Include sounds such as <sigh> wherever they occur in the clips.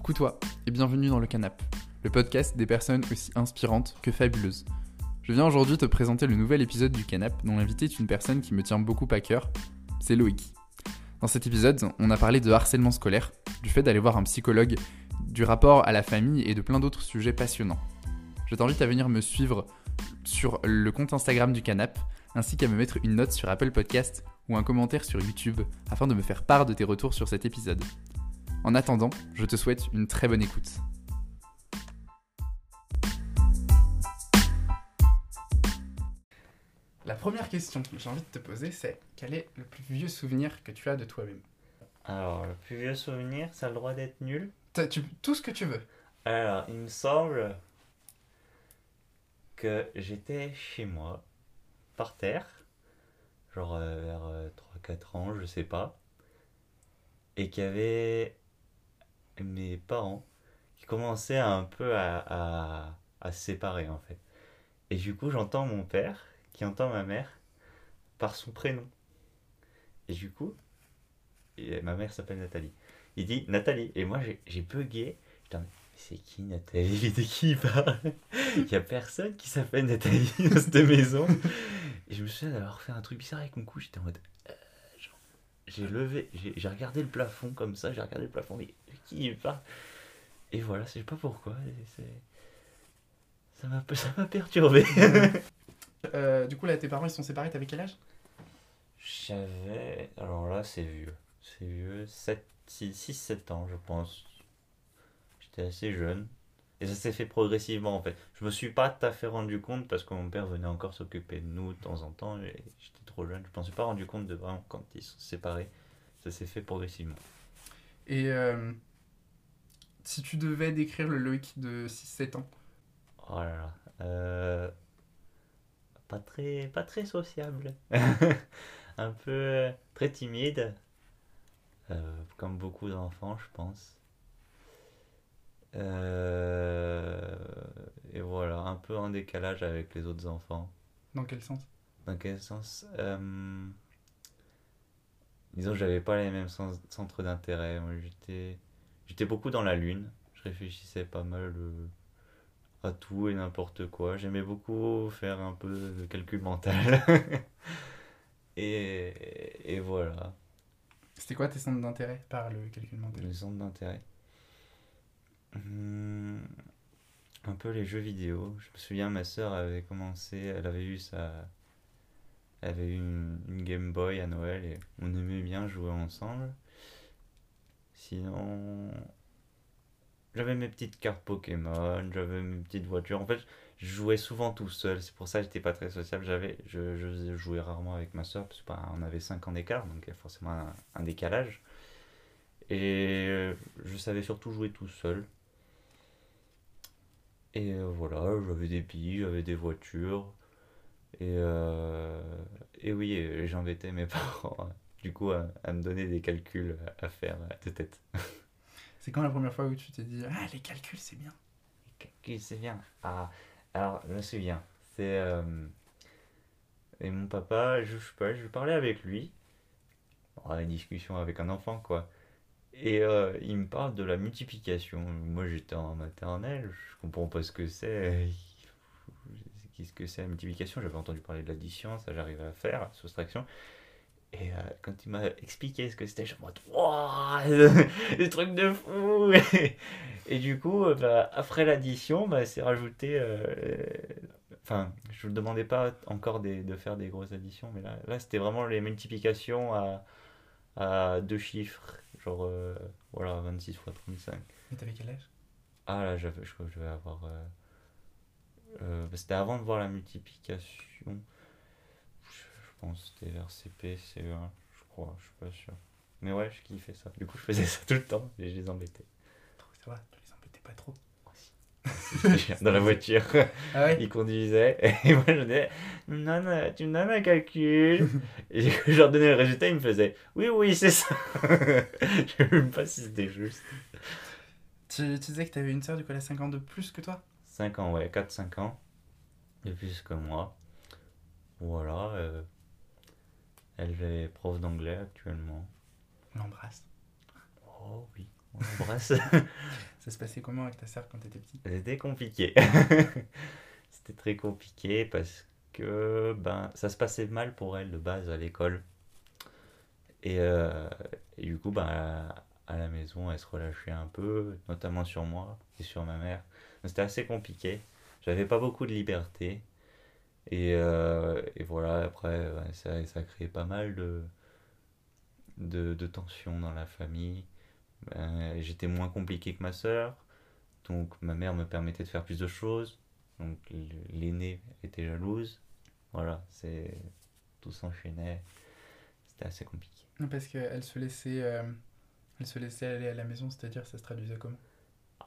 Coucou toi et bienvenue dans le Canap, le podcast des personnes aussi inspirantes que fabuleuses. Je viens aujourd'hui te présenter le nouvel épisode du Canap dont l'invité est une personne qui me tient beaucoup à cœur, c'est Loïc. Dans cet épisode, on a parlé de harcèlement scolaire, du fait d'aller voir un psychologue, du rapport à la famille et de plein d'autres sujets passionnants. Je t'invite à venir me suivre sur le compte Instagram du Canap, ainsi qu'à me mettre une note sur Apple Podcast ou un commentaire sur YouTube afin de me faire part de tes retours sur cet épisode. En attendant, je te souhaite une très bonne écoute. La première question que j'ai envie de te poser, c'est quel est le plus vieux souvenir que tu as de toi-même? Alors, le plus vieux souvenir, ça a le droit d'être nul. Tu- Tout ce que tu veux. Alors, il me semble que j'étais chez moi, par terre, genre euh, vers 3-4 ans, je sais pas, et qu'il y avait mes parents qui commençaient un peu à, à, à se séparer en fait. Et du coup, j'entends mon père qui entend ma mère par son prénom. Et du coup, et ma mère s'appelle Nathalie. Il dit Nathalie. Et moi, j'ai- bugué. Mais c'est qui Nathalie? De qui il parle? <laughs> Il n'y a personne qui s'appelle Nathalie dans cette maison. Et je me souviens d'avoir fait un truc bizarre avec mon cou. J'étais en mode. J'ai levé, j'ai regardé le plafond comme ça. J'ai regardé le plafond. Mais qui il parle Et voilà, je sais pas pourquoi. Ça m'a perturbé. <laughs> Euh, <laughs> du coup, là, tes parents, ils sont séparés, t'avais quel âge? J'avais. Alors là, c'est vieux. C'est vieux. 6-7 ans, je pense. J'étais assez jeune. Et ça s'est fait progressivement en fait. Je me suis pas tout à fait rendu compte parce que mon père venait encore s'occuper de nous de temps en temps. Et trop jeune. Je ne suis pas rendu compte de vraiment quand ils sont séparés. Ça s'est fait progressivement. Et euh, si tu devais décrire le Loïc de 6-7 ans, Oh là là. Euh, Pas très, pas très sociable. <laughs> Un peu euh, très timide. Euh, comme beaucoup d'enfants, je pense. Euh, Et voilà, un peu en décalage avec les autres enfants. dans quel sens? Dans quel sens Euh, Disons, j'avais pas les mêmes centres d'intérêt. Moi, j'étais, j'étais beaucoup dans la lune. Je réfléchissais pas mal euh, à tout et n'importe quoi. J'aimais beaucoup faire un peu de calcul mental. <laughs> et, et voilà, C'était quoi tes centres d'intérêt par le calcul mental? Les centres d'intérêt. Hmm, un peu les jeux vidéo. Je me souviens, ma soeur avait commencé, elle avait eu sa. Elle avait une, Game Boy à Noël et on aimait bien jouer ensemble. Sinon. J'avais mes petites cartes Pokémon, j'avais mes petites voitures. En fait, je jouais souvent tout seul. C'est pour ça que j'étais pas très sociable. J'avais, je, jouais rarement avec ma soeur parce qu'on avait 5 ans d'écart, donc il y a forcément un, un décalage. Et euh, je savais surtout jouer tout seul. Et euh, voilà, j'avais des billes, j'avais des voitures. Et, euh, et oui, et j'embêtais mes <laughs> parents, du coup, à, à me donner des calculs à faire de tête. <laughs> C'est quand la première fois où tu t'es dit Ah, les calculs, c'est bien Calculs, c'est bien. Ah, alors, je me souviens. C'est. euh, et mon papa, je, je sais pas, je parlais avec lui. Bon, une discussion avec un enfant, quoi. Et euh, il me parle de la multiplication. Moi, j'étais en maternelle, je comprends pas ce que c'est. Qu'est-ce que c'est la multiplication J'avais entendu parler de l'addition, ça j'arrivais à faire, la soustraction. Et euh, quand il m'a expliqué ce que c'était, je suis en mode Wouah <laughs> Des trucs de fou Et du coup, euh, bah, après l'addition, bah, c'est rajouté. euh, Enfin, je ne demandais pas encore des- de faire des grosses additions, mais là, là c'était vraiment les multiplications à, à deux chiffres. Genre, euh, voilà, 26 fois 35. Mais t'avais quel âge? Ah là, je crois que je devais avoir. Euh, bah, c'était avant de voir la multiplication. Je, pense que c'était vers CP, CE1, je crois, je suis pas sûr. Mais ouais, je kiffais ça. Du coup, je faisais <laughs> ça tout le temps et je les embêtais. Ça va, tu les embêtais pas trop. Dans la voiture, Ah ouais ils conduisaient <laughs> et moi je disais non, non, tu me donnes un calcul. <laughs> et je leur donnais le résultat, ils me faisaient oui, oui, c'est ça. je sais même pas si c'était juste. tu, tu disais que t'avais une sœur du coup elle a 5 ans de plus que toi? 5 ans, ouais, 4-5 ans. De plus que moi. Voilà. euh, elle est prof d'anglais actuellement. On l'embrasse. Oh oui. on l'embrasse. <laughs> <laughs> Ça se passait comment avec ta sœur quand t'étais petit C'était compliqué. <laughs> C'était très compliqué parce que ben, ça se passait mal pour elle de base à l'école. Et, euh, et du coup, ben, à, à la maison, elle se relâchait un peu, notamment sur moi et sur ma mère. C'était assez compliqué. J'avais pas beaucoup de liberté. Et, euh, et voilà, après, ouais, ça, ça a créé pas mal de, de, de tensions dans la famille. Ben, j'étais moins compliqué que ma sœur. Donc ma mère me permettait de faire plus de choses. Donc l'aînée était jalouse. Voilà, c'est tout s'enchaînait. C'était assez compliqué. Parce qu'elle se laissait... euh, Elle se laissait aller à la maison, c'est-à-dire ça se traduisait comment?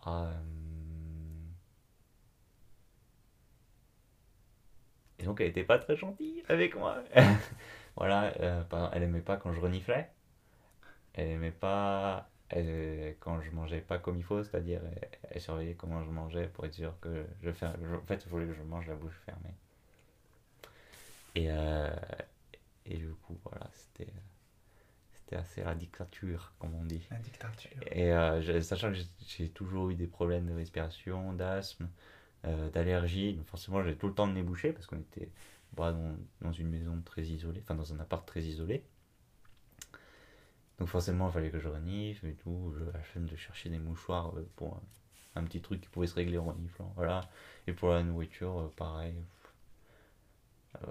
Ah, euh, Et donc elle était pas très gentille avec moi. <laughs> voilà, euh, elle aimait pas quand je reniflais. Elle aimait pas elle- quand je mangeais pas comme il faut, c'est-à-dire elle, elle surveillait comment je mangeais pour être sûr que je je- en fait, il voulait que je mange la bouche fermée. Et, euh, et du coup, voilà, c'était c'était assez la dictature, comme on dit. La dictature. Et euh, je- sachant que j'ai toujours eu des problèmes de respiration, d'asthme, euh, d'allergie, donc forcément j'ai tout le temps le nez bouché parce qu'on était bah, dans, dans une maison très isolée, enfin dans un appart très isolé. Donc forcément il fallait que je renifle et tout, je la flemme de chercher des mouchoirs euh, pour un, un petit truc qui pouvait se régler en reniflant, voilà. Et pour la nourriture, euh, pareil. Euh,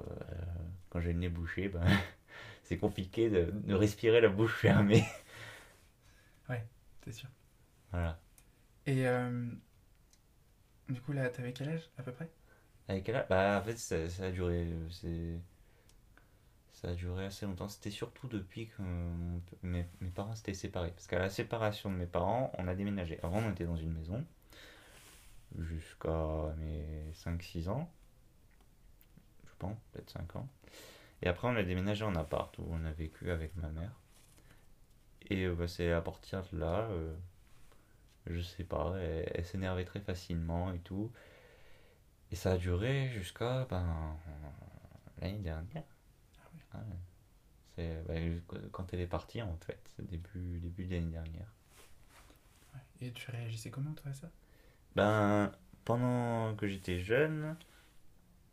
quand j'ai le nez bouché, <laughs> ben, c'est compliqué de, de respirer la bouche fermée. C'est sûr. Voilà. Et euh, du coup, là, t'avais quel âge à peu près? Avec quel âge? Bah, en fait, ça, a duré. C'est... Ça a duré assez longtemps. C'était surtout depuis que mes parents s'étaient séparés. Parce qu'à la séparation de mes parents, on a déménagé. Avant, on était dans une maison. Jusqu'à mes 5-6 ans. Je pense, peut-être 5 ans. Et après, on a déménagé en appart où on a vécu avec ma mère. Et euh, bah, c'est à partir de là, euh, je sais pas, elle, elle s'énervait très facilement et tout. Et ça a duré jusqu'à ben, l'année dernière. Ah Ouais. C'est ben, quand elle est partie en fait, début, début de l'année dernière. Et tu réagissais comment, toi, à ça? Ben, pendant que j'étais jeune,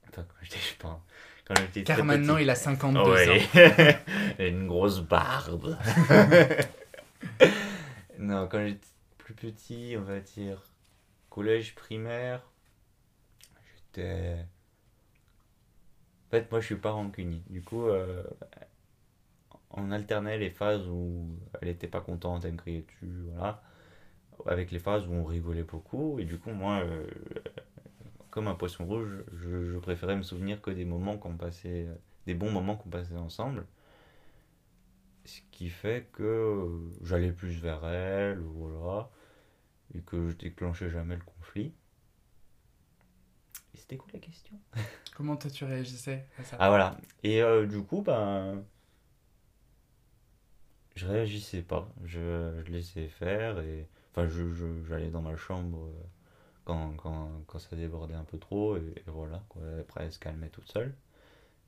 enfin quand j'étais je pense, quand j'étais Car maintenant, petit. il a 52 ans. Ouais. <laughs> une grosse barbe. <laughs> non, quand j'étais petit, on va dire collège primaire, j'étais. En fait, moi, je suis pas rancunier. Du coup, euh, on alternait les phases où elle était pas contente, elle me criait dessus, voilà, avec les phases où on rigolait beaucoup. Et du coup, moi, euh, comme un poisson rouge, je, je préférais me souvenir que des moments qu'on passait, des bons moments qu'on passait ensemble. Ce qui fait que euh, j'allais plus vers elle, voilà, et que je déclenchais jamais le conflit. Et c'était quoi la question? <laughs> Comment toi, tu réagissais à ça? Ah voilà. Et euh, du coup, ben. Je réagissais pas. Je, je laissais faire et. Enfin, je, je- j'allais dans ma chambre euh, quand, quand, quand ça débordait un peu trop et, et voilà. Quoi. Après, elle se calmait toute seule.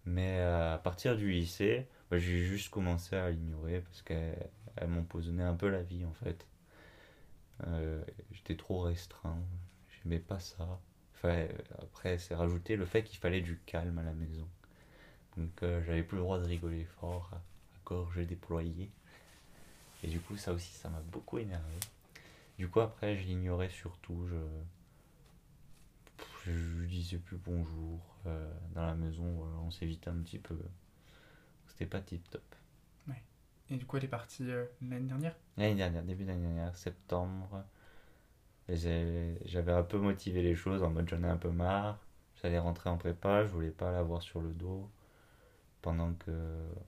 Mais euh, à partir du lycée, ben, j'ai juste commencé à l'ignorer parce qu'elle elle m'empoisonnait un peu la vie en fait. Euh, j'étais trop restreint. J'aimais pas ça. Enfin, après, c'est rajouté le fait qu'il fallait du calme à la maison. Donc, euh, j'avais plus le droit de rigoler fort, à, à gorge déployée. Et du coup, ça aussi, ça m'a beaucoup énervé. Du coup, après, je l'ignorais surtout. Je, lui disais plus bonjour. euh, dans la maison, on s'évitait un petit peu. C'était pas tip top. Et du coup, elle est partie euh, l'année dernière L'année dernière, début d'année dernière, septembre, j'avais un peu motivé les choses en mode j'en ai un peu marre. J'allais rentrer en prépa, je voulais pas l'avoir sur le dos pendant que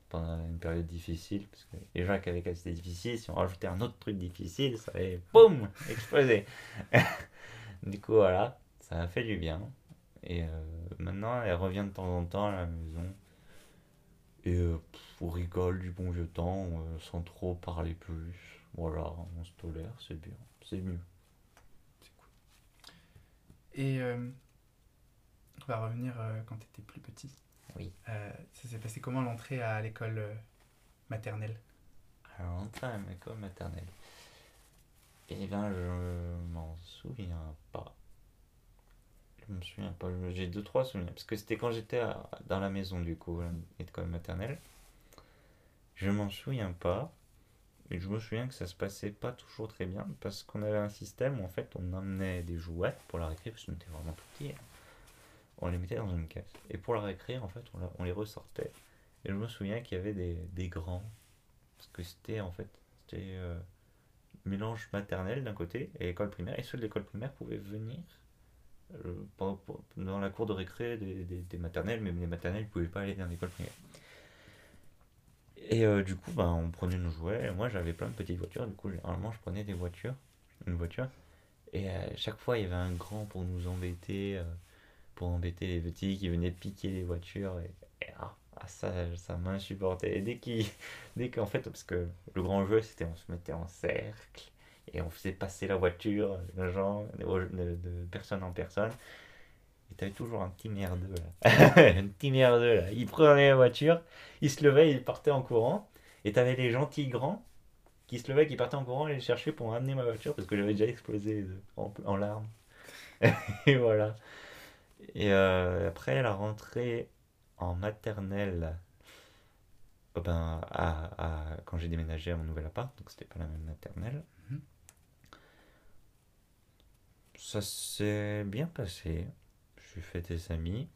pendant une période difficile parce que les gens qui avaient c'était difficile, si on rajoutait un autre truc difficile, ça allait boum <laughs> exploser. <laughs> du coup voilà, ça a fait du bien. Et euh, maintenant, elle revient de temps en temps à la maison. Et euh, pff, on rigole du bon vieux temps, euh, sans trop parler plus. Voilà, on se tolère, c'est bien, c'est mieux. Et euh, on va revenir euh, quand tu étais plus petit. Oui. Euh, ça s'est passé comment l'entrée à l'école maternelle? Alors, on à l'école maternelle. Eh ben, je m'en souviens pas. Je me souviens pas. J'ai deux, trois souvenirs. Parce que c'était quand j'étais dans la maison, du coup, à l'école maternelle. Je m'en souviens pas. Et je me souviens que ça se passait pas toujours très bien. Parce qu'on avait un système où, en fait, on emmenait des jouets pour la récré. Parce qu'on était vraiment tout petits. hein. On les mettait dans une caisse. Et pour la récré, en fait, on, la- on les ressortait. Et je me souviens qu'il y avait des, des grands. Parce que c'était, en fait, c'était. euh, mélange maternel d'un côté et école primaire, et ceux de l'école primaire pouvaient venir dans la cour de récré des, des- maternelles, mais les maternelles ne pouvaient pas aller dans l'école primaire. Et euh, du coup, ben, on prenait nos jouets, et moi j'avais plein de petites voitures, du coup, généralement je prenais des voitures, une voiture, et à chaque fois il y avait un grand pour nous embêter, euh, pour embêter les petits qui venaient piquer les voitures, et, ah, ah, ça, ça m'insupportait. Et dès qu'il dès qu'en fait, parce que le grand jeu, c'était on se mettait en cercle et on faisait passer la voiture de gens, de, personne en personne. Et t'avais toujours un petit merdeux là. <laughs> un petit merdeux là. Il prenait la voiture, il se levait, il partait en courant. Et t'avais les gentils grands qui se levaient, qui partaient en courant et les chercher pour amener ma voiture parce que j'avais déjà explosé en, en larmes. <laughs> et voilà. Et euh, après la rentrée en maternelle, euh, ben, à, à- quand j'ai déménagé à mon nouvel appart, donc c'était pas la même maternelle. Ça s'est bien passé. J'ai fait des amis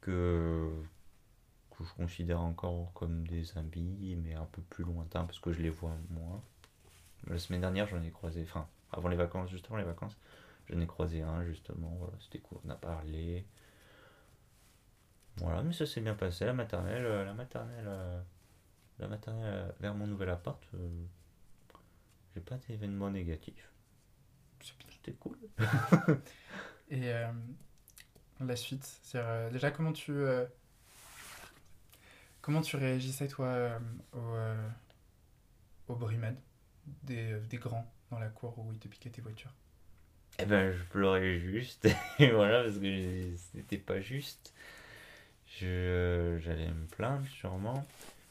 que, que je considère encore comme des amis, mais un peu plus lointains parce que je les vois moins. La semaine dernière, j'en ai croisé, enfin, avant les vacances, juste avant les vacances, j'en ai croisé un justement, c'était cool, on a parlé. Voilà, mais ça s'est bien passé. La maternelle, euh, la maternelle, euh, la maternelle euh, vers mon nouvel appart, j'ai pas d'événements négatifs. C'était cool. <laughs> Et euh, la suite, euh, déjà comment tu euh, comment tu réagissais toi au, aux brimades des, des grands dans la cour où ils te piquaient tes voitures? Eh ben, je pleurais juste, <laughs> et voilà, parce que c'était pas juste. Je, j'allais me plaindre sûrement,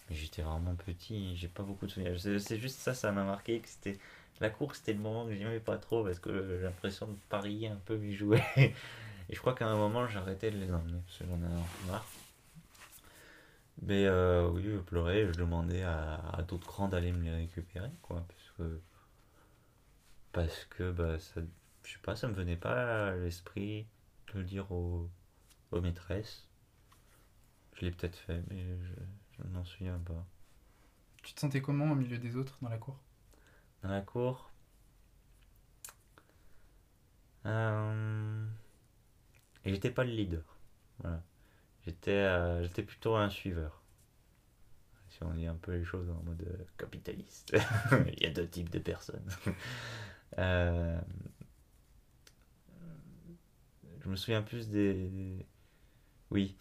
mais j'étais vraiment petit, j'ai pas beaucoup de souvenirs. C'est juste ça, ça m'a marqué que c'était la course, c'était le moment que j'aimais pas trop parce que j'ai l'impression de parier un peu mes jouets. <laughs> Et je crois qu'à un moment, j'arrêtais de les emmener parce que j'en avais marre. Mais euh, oui, je pleurais, je demandais à, d'autres grands d'aller me les récupérer, quoi, parce que bah ça je sais pas, ça me venait pas à l'esprit de le dire aux, maîtresses. Je l'ai peut-être fait, mais je, je n'en souviens pas. Tu te sentais comment au milieu des autres dans la cour? Dans la cour, euh, et j'étais pas le leader. Voilà. J'étais euh, j'étais plutôt un suiveur. Si on dit un peu les choses en mode euh, capitaliste. <laughs> Il y a deux types de personnes. <laughs> Je me souviens plus des. Oui.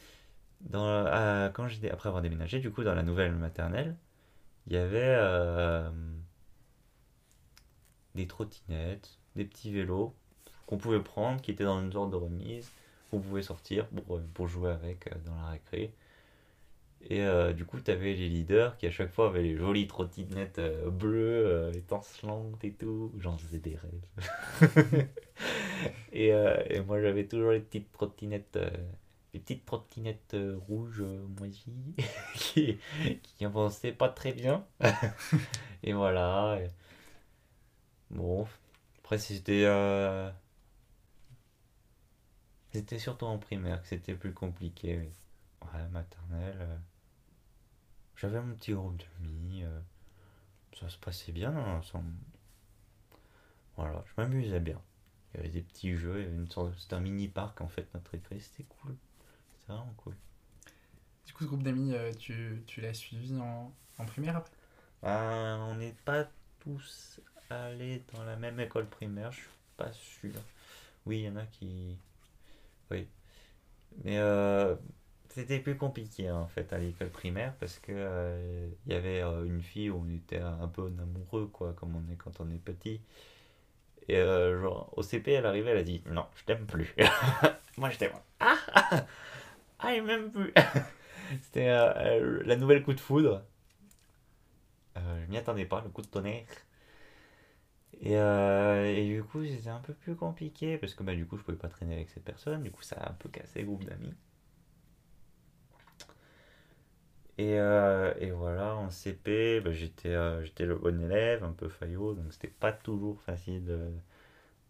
Quand après avoir déménagé, du coup, dans la nouvelle maternelle, il y avait des trottinettes, des petits vélos qu'on pouvait prendre, qui étaient dans une sorte de remise, qu'on pouvait sortir pour, euh, pour jouer avec euh, dans la récré. Et euh, du coup, tu avais les leaders qui à chaque fois avaient les jolies trottinettes bleues, euh, étincelantes et tout. J'en faisais des rêves. <laughs> et, et moi, j'avais toujours les petites trottinettes, les petites trottinettes rouges moisies <laughs> qui, qui avançaient pas très bien. <laughs> et voilà. Bon, après, c'était. euh, C'était surtout en primaire que c'était plus compliqué. oui. Ouais, maternelle. euh, J'avais mon petit groupe d'amis. euh, Ça se passait bien ensemble. Voilà, je m'amusais bien. Il y avait des petits jeux, il y avait une sorte... C'était un mini-parc en fait, notre école. C'était cool. C'était vraiment cool. Du coup, ce groupe d'amis, euh, tu, tu l'as suivi en, en primaire après? Euh, on n'est pas tous allés dans la même école primaire, je suis pas sûr. Oui, il y en a qui. Oui. Mais euh, c'était plus compliqué en fait à l'école primaire parce que euh, il y avait euh, une fille où on était un peu amoureux, quoi, comme on est quand on est petit. Et genre, au CP, elle arrivait, elle a dit Non, je t'aime plus. <laughs> Moi, j'étais. Ah Ah <laughs> Ah, il m'aime plus <laughs> C'était la nouvelle coup de foudre. Je m'y attendais pas, le coup de tonnerre. Et, euh, et du coup, c'était un peu plus compliqué parce que bah, du coup, je pouvais pas traîner avec cette personne. Du coup, ça a un peu cassé le groupe d'amis. Et, euh, et voilà, en CP, bah, j'étais euh, j'étais le bon élève, un peu faillot, donc c'était pas toujours facile de,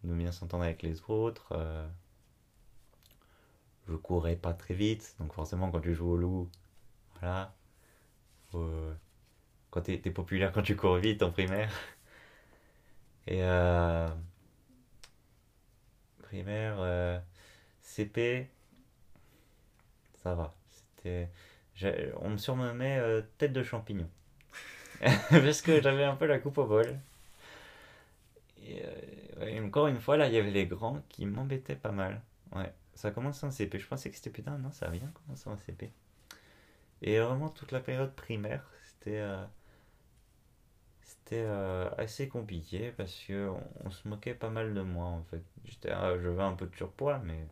de bien s'entendre avec les autres. je courais pas très vite, donc forcément, quand tu joues au loup, voilà. quand t'es populaire quand tu cours vite en primaire. Et euh, primaire, euh, CP, ça va. C'était, on me surnommait euh, tête de champignon. <laughs> Parce que j'avais un peu la coupe au bol. Et encore une fois, là, il y avait les grands qui m'embêtaient pas mal. Ouais, ça a commencé en CP. Je pensais que c'était putain, non, ça a bien commencé en CP. Et vraiment, toute la période primaire, c'était c'était euh, assez compliqué parce que on, on se moquait pas mal de moi en fait. J'étais, ah, j'avais un peu de surpoids, mais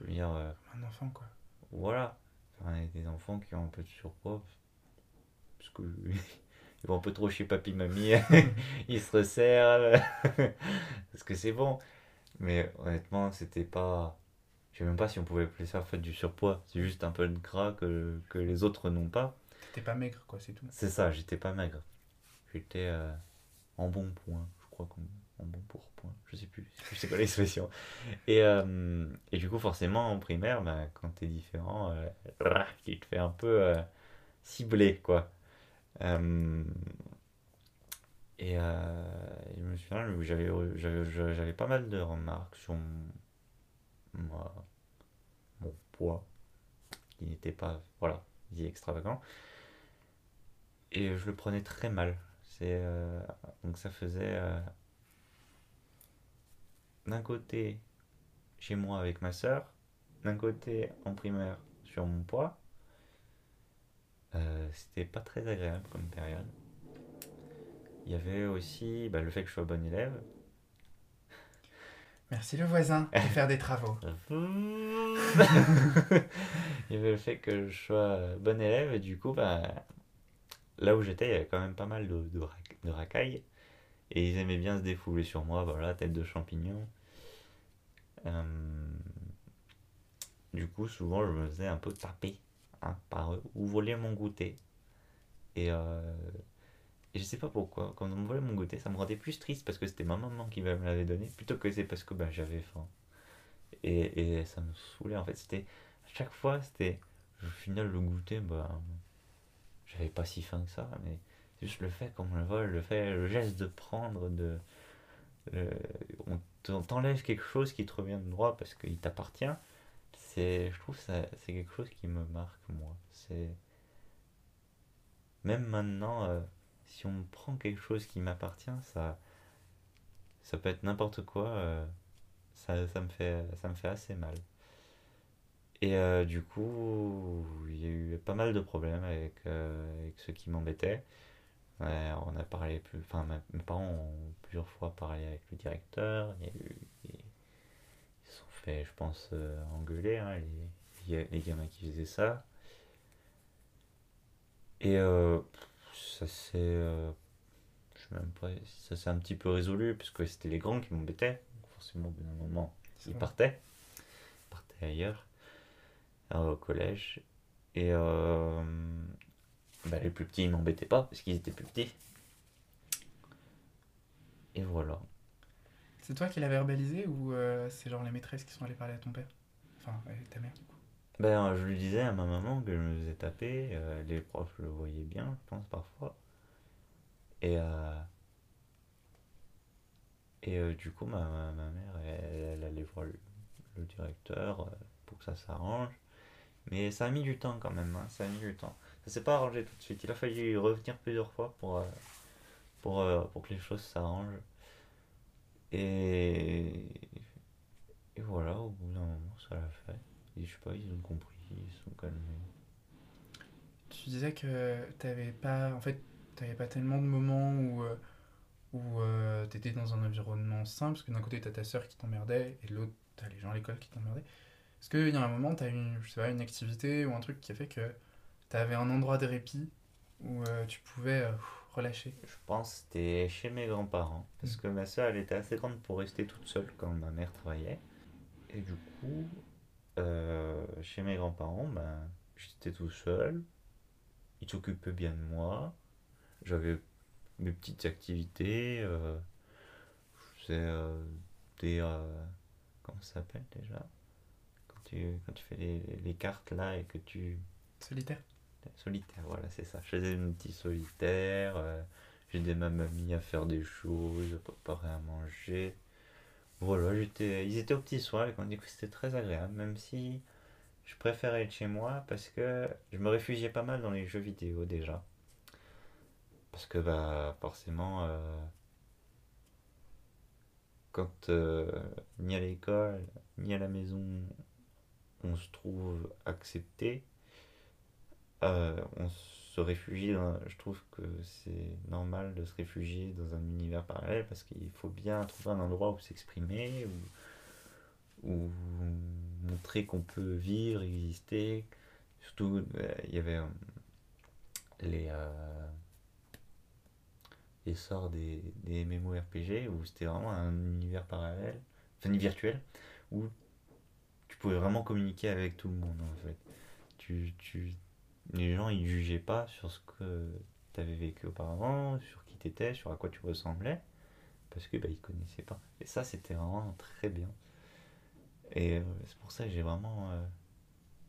je veux dire, euh, Un enfant, quoi. voilà. Enfin, il y a des enfants qui ont un peu de surpoids parce que <laughs> ils vont un peu trop chez papy mamie, <laughs> <laughs> ils se resserrent parce que c'est bon. Mais honnêtement, c'était pas. Je sais même pas si on pouvait appeler ça en fait du surpoids. C'est juste un peu de gras que, que les autres n'ont pas. T'es pas maigre, quoi, c'est tout. C'est ça, j'étais pas maigre. J'étais euh, en bon point, je crois qu'on en bon pour point, je sais plus, je sais pas l'expression. Et, euh, et du coup, forcément, en primaire, bah, quand t'es différent, euh, tu te fais un peu euh, cibler, quoi. Euh, et je me souviens, j'avais, pas mal de remarques sur moi- mon poids, qui n'était pas, voilà, dit extravagant. Et je le prenais très mal. C'est, euh, donc ça faisait euh, d'un côté chez moi avec ma soeur, d'un côté en primaire sur mon poids. Euh, c'était pas très agréable comme période. Il y avait aussi bah, le fait que je sois bon élève. Merci le voisin de <laughs> faire des travaux. Il y avait le fait que je sois bon élève et du coup, bah, là où j'étais, il y avait quand même pas mal de, de, rac- de racailles. Et ils aimaient bien se défouler sur moi, voilà, tête de champignon. Euh, du coup, souvent, je me faisais un peu taper hein, par eux ou voler mon goûter. Et, euh, je sais pas pourquoi, quand on me volait mon goûter, ça me rendait plus triste parce que c'était ma maman qui me l'avait donné plutôt que c'est parce que bah, j'avais faim. Et, et ça me saoulait en fait. C'était à chaque fois, c'était au final le goûter, bah, j'avais pas si faim que ça, mais juste le fait qu'on me le vole, le fait, le geste de prendre, de, on t'en- t'enlève quelque chose qui te revient de droit parce qu'il t'appartient. C'est, je trouve ça, c'est quelque chose qui me marque moi. C'est même maintenant, euh, si on prend quelque chose qui m'appartient, ça, ça peut être n'importe quoi. euh, ça, ça me fait, ça me fait assez mal. Et euh, du coup, il y a eu pas mal de problèmes avec, euh, avec ceux qui m'embêtaient. Ouais, on a parlé plus, enfin, mes parents ont plusieurs fois parlé avec le directeur. Il y a eu, ils se sont fait, je pense, euh, engueuler, hein, les, les gamins qui faisaient ça. Et ça s'est, je sais même pas, si ça s'est un petit peu résolu, puisque c'était les grands qui m'embêtaient. Forcément, au bout d'un moment, ils partaient, ils partaient ailleurs, au collège. Et euh, bah, les plus petits, ils m'embêtaient pas, parce qu'ils étaient plus petits. Et voilà. C'est toi qui l'as verbalisé ou euh, c'est genre les maîtresses qui sont allées parler à ton père? Enfin, euh, ta mère, du coup. Ben, euh, je lui disais à ma maman que je me faisais taper, euh, les profs le voyaient bien, je pense, parfois. Et, euh, et du coup, ma, ma, mère, elle, elle allait voir le, le directeur pour que ça s'arrange. Mais ça a mis du temps quand même, hein, ça a mis du temps. Ça s'est pas arrangé tout de suite. Il a fallu revenir plusieurs fois pour, euh, pour, euh, pour que les choses s'arrangent. Et, et voilà, au bout d'un moment, ça l'a fait. Et je sais pas, ils ont compris, ils sont calmés. Tu disais que t'avais pas, en fait, t'avais pas tellement de moments où, euh, où t'étais dans un environnement sain, parce que d'un côté t'as ta sœur qui t'emmerdait et de l'autre t'as les gens à l'école qui t'emmerdaient. Est-ce qu'il y a un moment, t'as eu, je sais pas, une activité ou un truc qui a fait que t'avais un endroit de répit où euh, tu pouvais euh, relâché Je pense que c'était chez mes grands-parents. Parce Mm. que ma soeur, elle était assez grande pour rester toute seule quand ma mère travaillait. Et du coup, euh, chez mes grands-parents, ben, j'étais tout seul. Ils s'occupaient bien de moi. J'avais mes petites activités. je faisais des. comment ça s'appelle déjà? Tu, quand tu fais les, les cartes là et que tu. Solitaire Solitaire, voilà, c'est ça. Je faisais une petite solitaire. euh, J'aidais ma mamie à faire des choses, à préparer à manger. Voilà, j'étais, ils étaient aux petits soins et on dit que c'était très agréable, même si je préférais être chez moi parce que je me réfugiais pas mal dans les jeux vidéo déjà. Parce que, bah, forcément, euh, quand euh, ni à l'école, ni à la maison, on se trouve accepté, euh, on se réfugie dans- je trouve que c'est normal de se réfugier dans un univers parallèle parce qu'il faut bien trouver un endroit où s'exprimer, où, montrer qu'on peut vivre, exister. Surtout, euh, il y avait euh, les, euh, l'essor des, des MMORPG où c'était vraiment un univers parallèle, enfin virtuel, où pouvais vraiment communiquer avec tout le monde en fait. Tu, tu, les gens ils jugeaient pas sur ce que tu avais vécu auparavant, sur qui tu étais, sur à quoi tu ressemblais, parce que bah, ils connaissaient pas. Et ça c'était vraiment très bien. Et euh, c'est pour ça que j'ai vraiment, euh,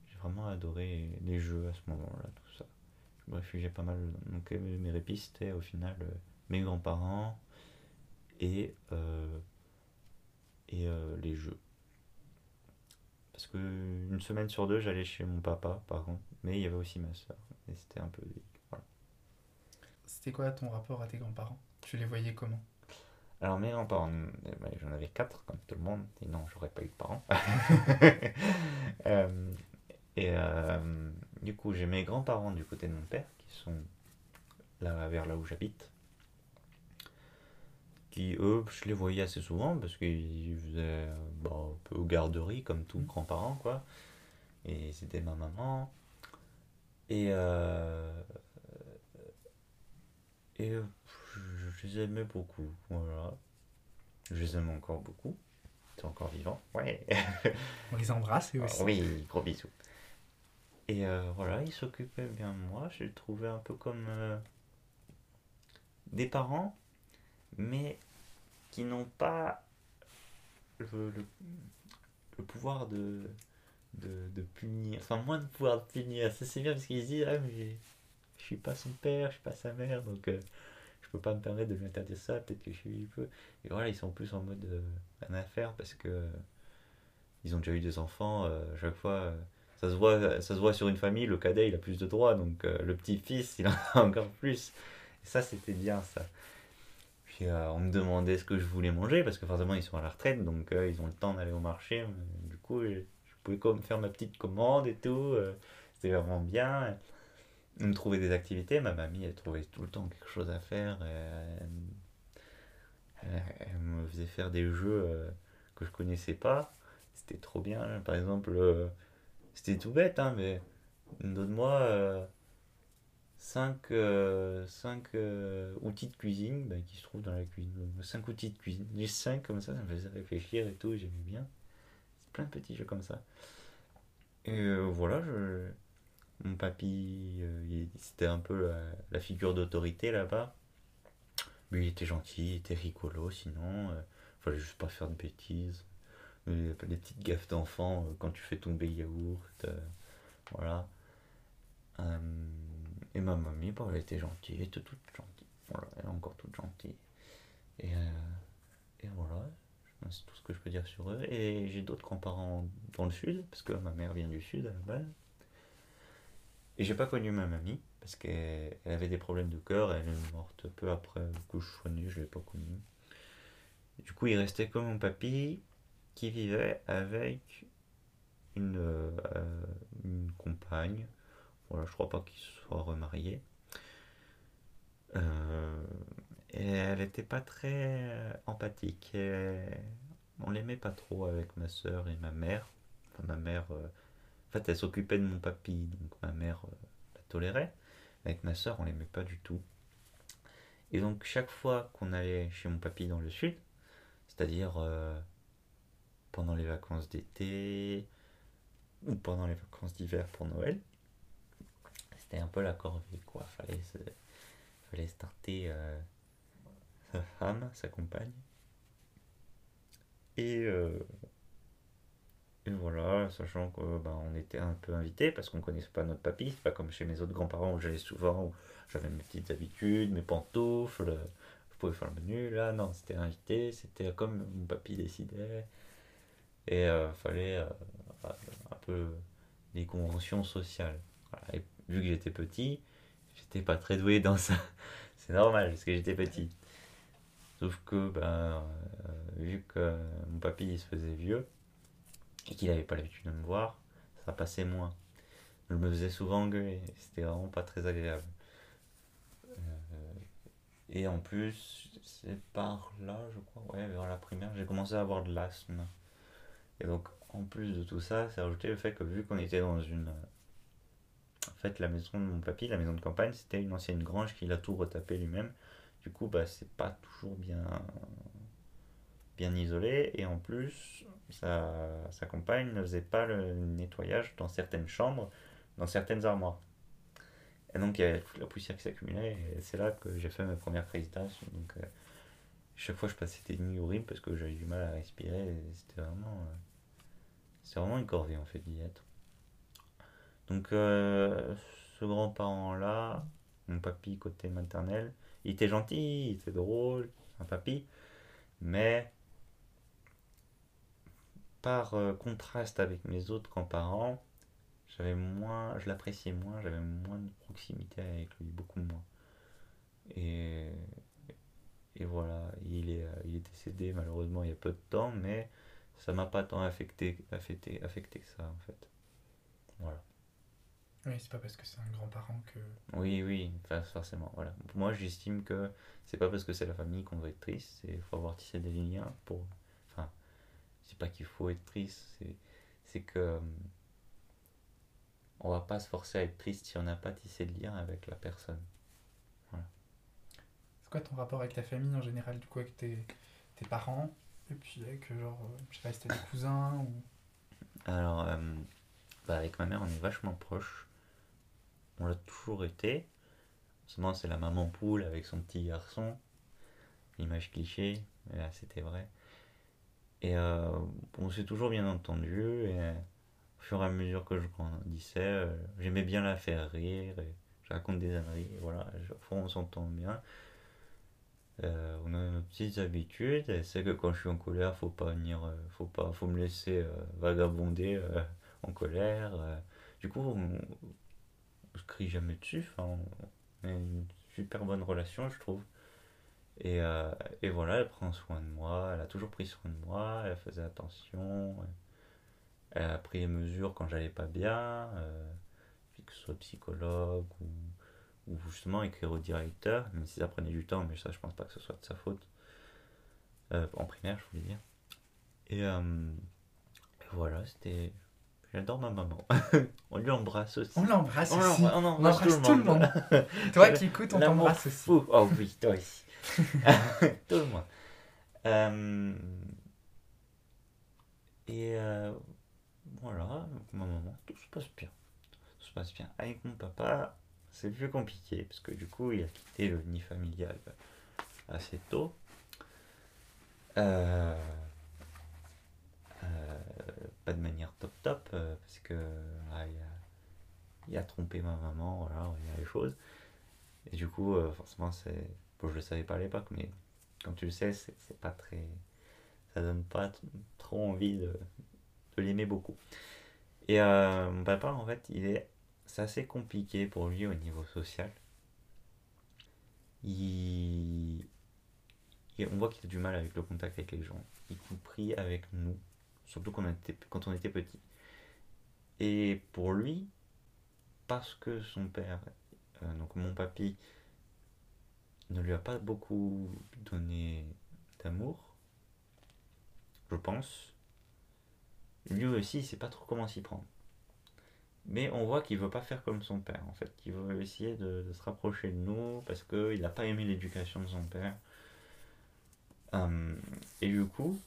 j'ai vraiment adoré les jeux à ce moment-là, tout ça. Je me réfugiais pas mal. Donc euh, mes répits c'était au final mes grands-parents et, et les jeux. Parce que une semaine sur deux, j'allais chez mon papa, par contre, mais il y avait aussi ma soeur. Et c'était un peu. Voilà. C'était quoi ton rapport à tes grands-parents? Tu les voyais comment? Alors, mes grands-parents, eh ben, j'en avais quatre, comme tout le monde, sinon j'aurais pas eu de parents. <laughs> Euh, et euh, du coup, j'ai mes grands-parents du côté de mon père, qui sont là vers là où j'habite. Qui, eux, je les voyais assez souvent parce qu'ils faisaient bah, un peu aux garderies, comme tous grands-parents, quoi. Et c'était ma maman. Et, euh, et je, je les aimais beaucoup, voilà. Je les aime encore beaucoup. Ils sont encore vivants, ouais. <laughs> On les embrasse et aussi. Ah oui, gros bisous. Et euh, voilà, ils s'occupaient bien de moi. Je les trouvais un peu comme euh, des parents, mais qui n'ont pas le, le- pouvoir de, de, de punir. Enfin, moins de pouvoir de punir. C'est bien parce qu'ils se disent Ah, mais je suis pas son père, je suis pas sa mère, donc euh, je peux pas me permettre de lui interdire ça. Peut-être que je suis un peu. Et voilà, ils sont plus en mode euh, rien à faire parce que ils ont déjà eu des enfants. euh, à chaque fois, euh, ça se voit, ça se voit sur une famille. Le cadet, il a plus de droits, donc euh, le petit-fils, il en a <laughs> encore plus. Et ça, c'était bien ça. Puis euh, on me demandait ce que je voulais manger parce que forcément ils sont à la retraite, donc euh, ils ont le temps d'aller au marché. Euh, Du coup, je, pouvais comme faire ma petite commande et tout. C'était vraiment bien. On me trouvait des activités. Ma mamie, elle trouvait tout le temps quelque chose à faire. elle, me faisait faire des jeux que je connaissais pas. C'était trop bien. Par exemple, c'était tout bête, hein, mais donne-moi 5 outils de cuisine bah, qui se trouvent dans la cuisine. 5 outils de cuisine. Les 5 comme ça, ça me faisait réfléchir et tout, j'aimais bien. C'est plein de petits jeux comme ça. Et euh, voilà, je... mon papy, euh, il- c'était un peu la, figure d'autorité là-bas. Mais il était gentil, il était rigolo, sinon, euh, fallait juste pas faire de bêtises. Euh, Les petites gaffes d'enfant euh, quand tu fais tomber le yaourt. euh, voilà. Euh, et ma mamie, bah, elle était gentille, elle était toute gentille. Voilà, elle est encore toute gentille. Et, euh, et voilà, c'est tout ce que je peux dire sur eux. Et j'ai d'autres grands-parents dans le sud, parce que ma mère vient du sud à la base. Et j'ai pas connu ma mamie, parce qu'elle elle avait des problèmes de cœur, elle est morte peu après que je sois né, je l'ai pas connue. Du coup, il restait que mon papy, qui vivait avec une, euh, une compagne. Voilà, je crois pas qu'il soit remarié. Euh, et elle était pas très euh, empathique. On l'aimait pas trop avec ma soeur et ma mère. Enfin, ma mère, euh, en fait, elle s'occupait de mon papy, donc ma mère la tolérait. Avec ma soeur, on l'aimait pas du tout. Et donc chaque fois qu'on allait chez mon papy dans le sud, c'est-à-dire pendant les vacances d'été ou pendant les vacances d'hiver pour Noël, c'était un peu la corvée quoi. Fallait se, fallait starter euh, sa femme, sa compagne. Et, euh, voilà, sachant qu'on on était un peu invités parce qu'on connaissait pas notre papy, c'est pas comme chez mes autres grands-parents où j'allais souvent, où j'avais mes petites habitudes, mes pantoufles, je pouvais faire le menu. Là, non, c'était invité, c'était comme mon papy décidait. Et euh, fallait euh, un peu des conventions sociales. Vu que j'étais petit, j'étais pas très doué dans ça. <laughs> C'est normal parce que j'étais petit. Sauf que, ben, euh, vu que mon papy il se faisait vieux et qu'il avait pas l'habitude de me voir, ça passait moins. Je me faisais souvent engueuler. C'était vraiment pas très agréable. Euh, et en plus, c'est par là, je crois, ouais, vers la primaire, j'ai commencé à avoir de l'asthme. Et donc, en plus de tout ça, c'est rajouté le fait que vu qu'on était dans une. En fait, la maison de mon papy, la maison de campagne, c'était une ancienne grange qu'il a tout retapé lui-même. Du coup, bah, c'est pas toujours bien, bien isolé. Et en plus, sa, sa compagne ne faisait pas le nettoyage dans certaines chambres, dans certaines armoires. Et donc, il y avait toute la poussière qui s'accumulait. Et c'est là que j'ai fait ma première crise d'asthme. Donc, euh, chaque fois, je passais des nuits horribles parce que j'avais du mal à respirer. C'était vraiment, euh, c'est vraiment une corvée en fait d'y être. Donc, euh, ce grand-parent-là, mon papy côté maternel, il était gentil, il était drôle, un papy, mais par euh, contraste avec mes autres grands-parents, j'avais moins, je l'appréciais moins, j'avais moins de proximité avec lui, beaucoup moins. Et, voilà, il est, euh, il est décédé malheureusement il y a peu de temps, mais ça m'a pas tant affecté, affecté, affecté que ça en fait. Voilà. Oui, c'est pas parce que c'est un grand-parent que. Oui, oui, forcément. Voilà. Moi, j'estime que c'est pas parce que c'est la famille qu'on doit être triste, il faut avoir tissé des liens pour. Enfin, c'est pas qu'il faut être triste, c'est, c'est que. euh, On va pas se forcer à être triste si on n'a pas tissé de lien avec la personne. C'est quoi ton rapport avec ta famille en général, du coup, avec tes, tes parents? Et puis avec, euh, genre, euh, je sais pas si t'as des cousins ou. Alors, euh, bah, avec ma mère, on est vachement proches. On l'a toujours été. Seulement, c'est la maman poule avec son petit garçon. L'image cliché, mais là, c'était vrai. Et euh, on s'est toujours bien entendu. Et au fur et à mesure que je grandissais, euh, j'aimais bien la faire rire. Et je raconte des âneries. Voilà, on s'entend bien. Euh, on a nos petites habitudes. C'est que quand je suis en colère, faut pas venir, faut pas, faut me laisser vagabonder en colère. Du coup, je crie jamais dessus. Enfin, on a une super bonne relation, je trouve. Et, euh, et voilà, elle prend soin de moi. Elle a toujours pris soin de moi. Elle faisait attention. Elle a pris les mesures quand j'allais pas bien. euh, que ce soit psychologue ou, ou justement écrire au directeur, même si ça prenait du temps, mais ça, je pense pas que ce soit de sa faute. Euh, en primaire, je voulais dire. Et voilà, c'était. J'adore ma maman. <laughs> on lui embrasse aussi. On l'embrasse On aussi. on On embrasse tout le monde. Toi qui écoutes, on t'embrasse aussi. fou. Oh oui, toi aussi. <laughs> Tout le monde. Euh, et euh, voilà, ma maman, tout se passe bien. Tout se passe bien. Avec mon papa, c'est plus compliqué, parce que du coup, il a quitté le nid familial assez tôt. Euh, pas de manière top top, euh, parce que il, a, trompé ma maman, voilà, il y a les choses. Et du coup, euh, forcément, c'est. Bon, je le savais pas à l'époque, mais comme tu le sais, c'est pas très. Ça donne pas trop envie de, de l'aimer beaucoup. Et euh, mon papa, en fait, il est. C'est assez compliqué pour lui au niveau social. Il. il- on voit qu'il a du mal avec le contact avec les gens, y compris avec nous, surtout quand on était, petit. Et pour lui, parce que son père, euh, donc mon papy, ne lui a pas beaucoup donné d'amour, je pense. Lui aussi, il sait pas trop comment s'y prendre. Mais on voit qu'il veut pas faire comme son père, en fait. Qu'il veut essayer de, se rapprocher de nous parce qu'il n'a pas aimé l'éducation de son père. Euh, et du coup,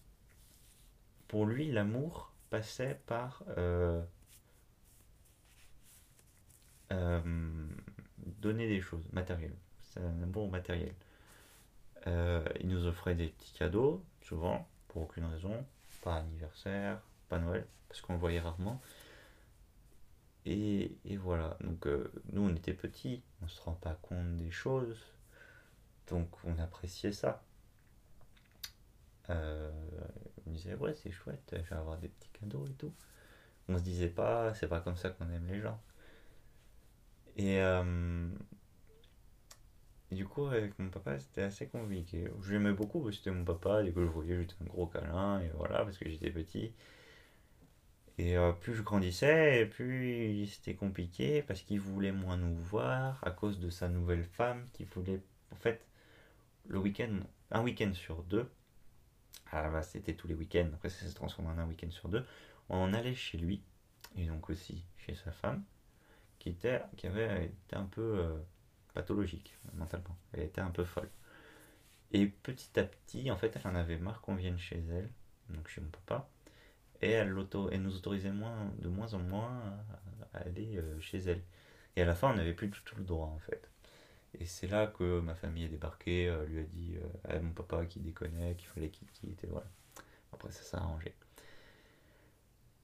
pour lui, l'amour passait par euh, euh, donner des choses matérielles. C'est un amour matériel. Euh, il nous offrait des petits cadeaux, souvent, pour aucune raison. Pas anniversaire, pas Noël, parce qu'on le voyait rarement. Et, voilà, donc nous on était petits, on se rend pas compte des choses, donc on appréciait ça. Euh, on disait ouais c'est chouette, je vais avoir des petits cadeaux et tout. On se disait pas, c'est pas comme ça qu'on aime les gens. Et, euh, du coup avec mon papa c'était assez compliqué. Je l'aimais beaucoup parce que c'était mon papa, dès que je voyais j'étais un gros câlin et voilà parce que j'étais petit. Et euh, plus je grandissais, plus c'était compliqué parce qu'il voulait moins nous voir à cause de sa nouvelle femme qui voulait, en fait, le week-end, un week-end sur deux, la base c'était tous les week-ends, après ça s'est transformé en un week-end sur deux, on allait chez lui et donc aussi chez sa femme qui, était, qui avait été un peu euh, pathologique mentalement, elle était un peu folle. Et petit à petit, en fait, elle en avait marre qu'on vienne chez elle, donc chez mon papa. Et elle, nous autorisait moins, de moins en moins à, à aller euh, chez elle. Et à la fin, on n'avait plus du tout le droit, en fait. Et c'est là que ma famille est débarquée, euh, lui a dit euh, à mon papa qui déconnait, qu'il fallait qu'il quitte, voilà. Après, ça s'est arrangé.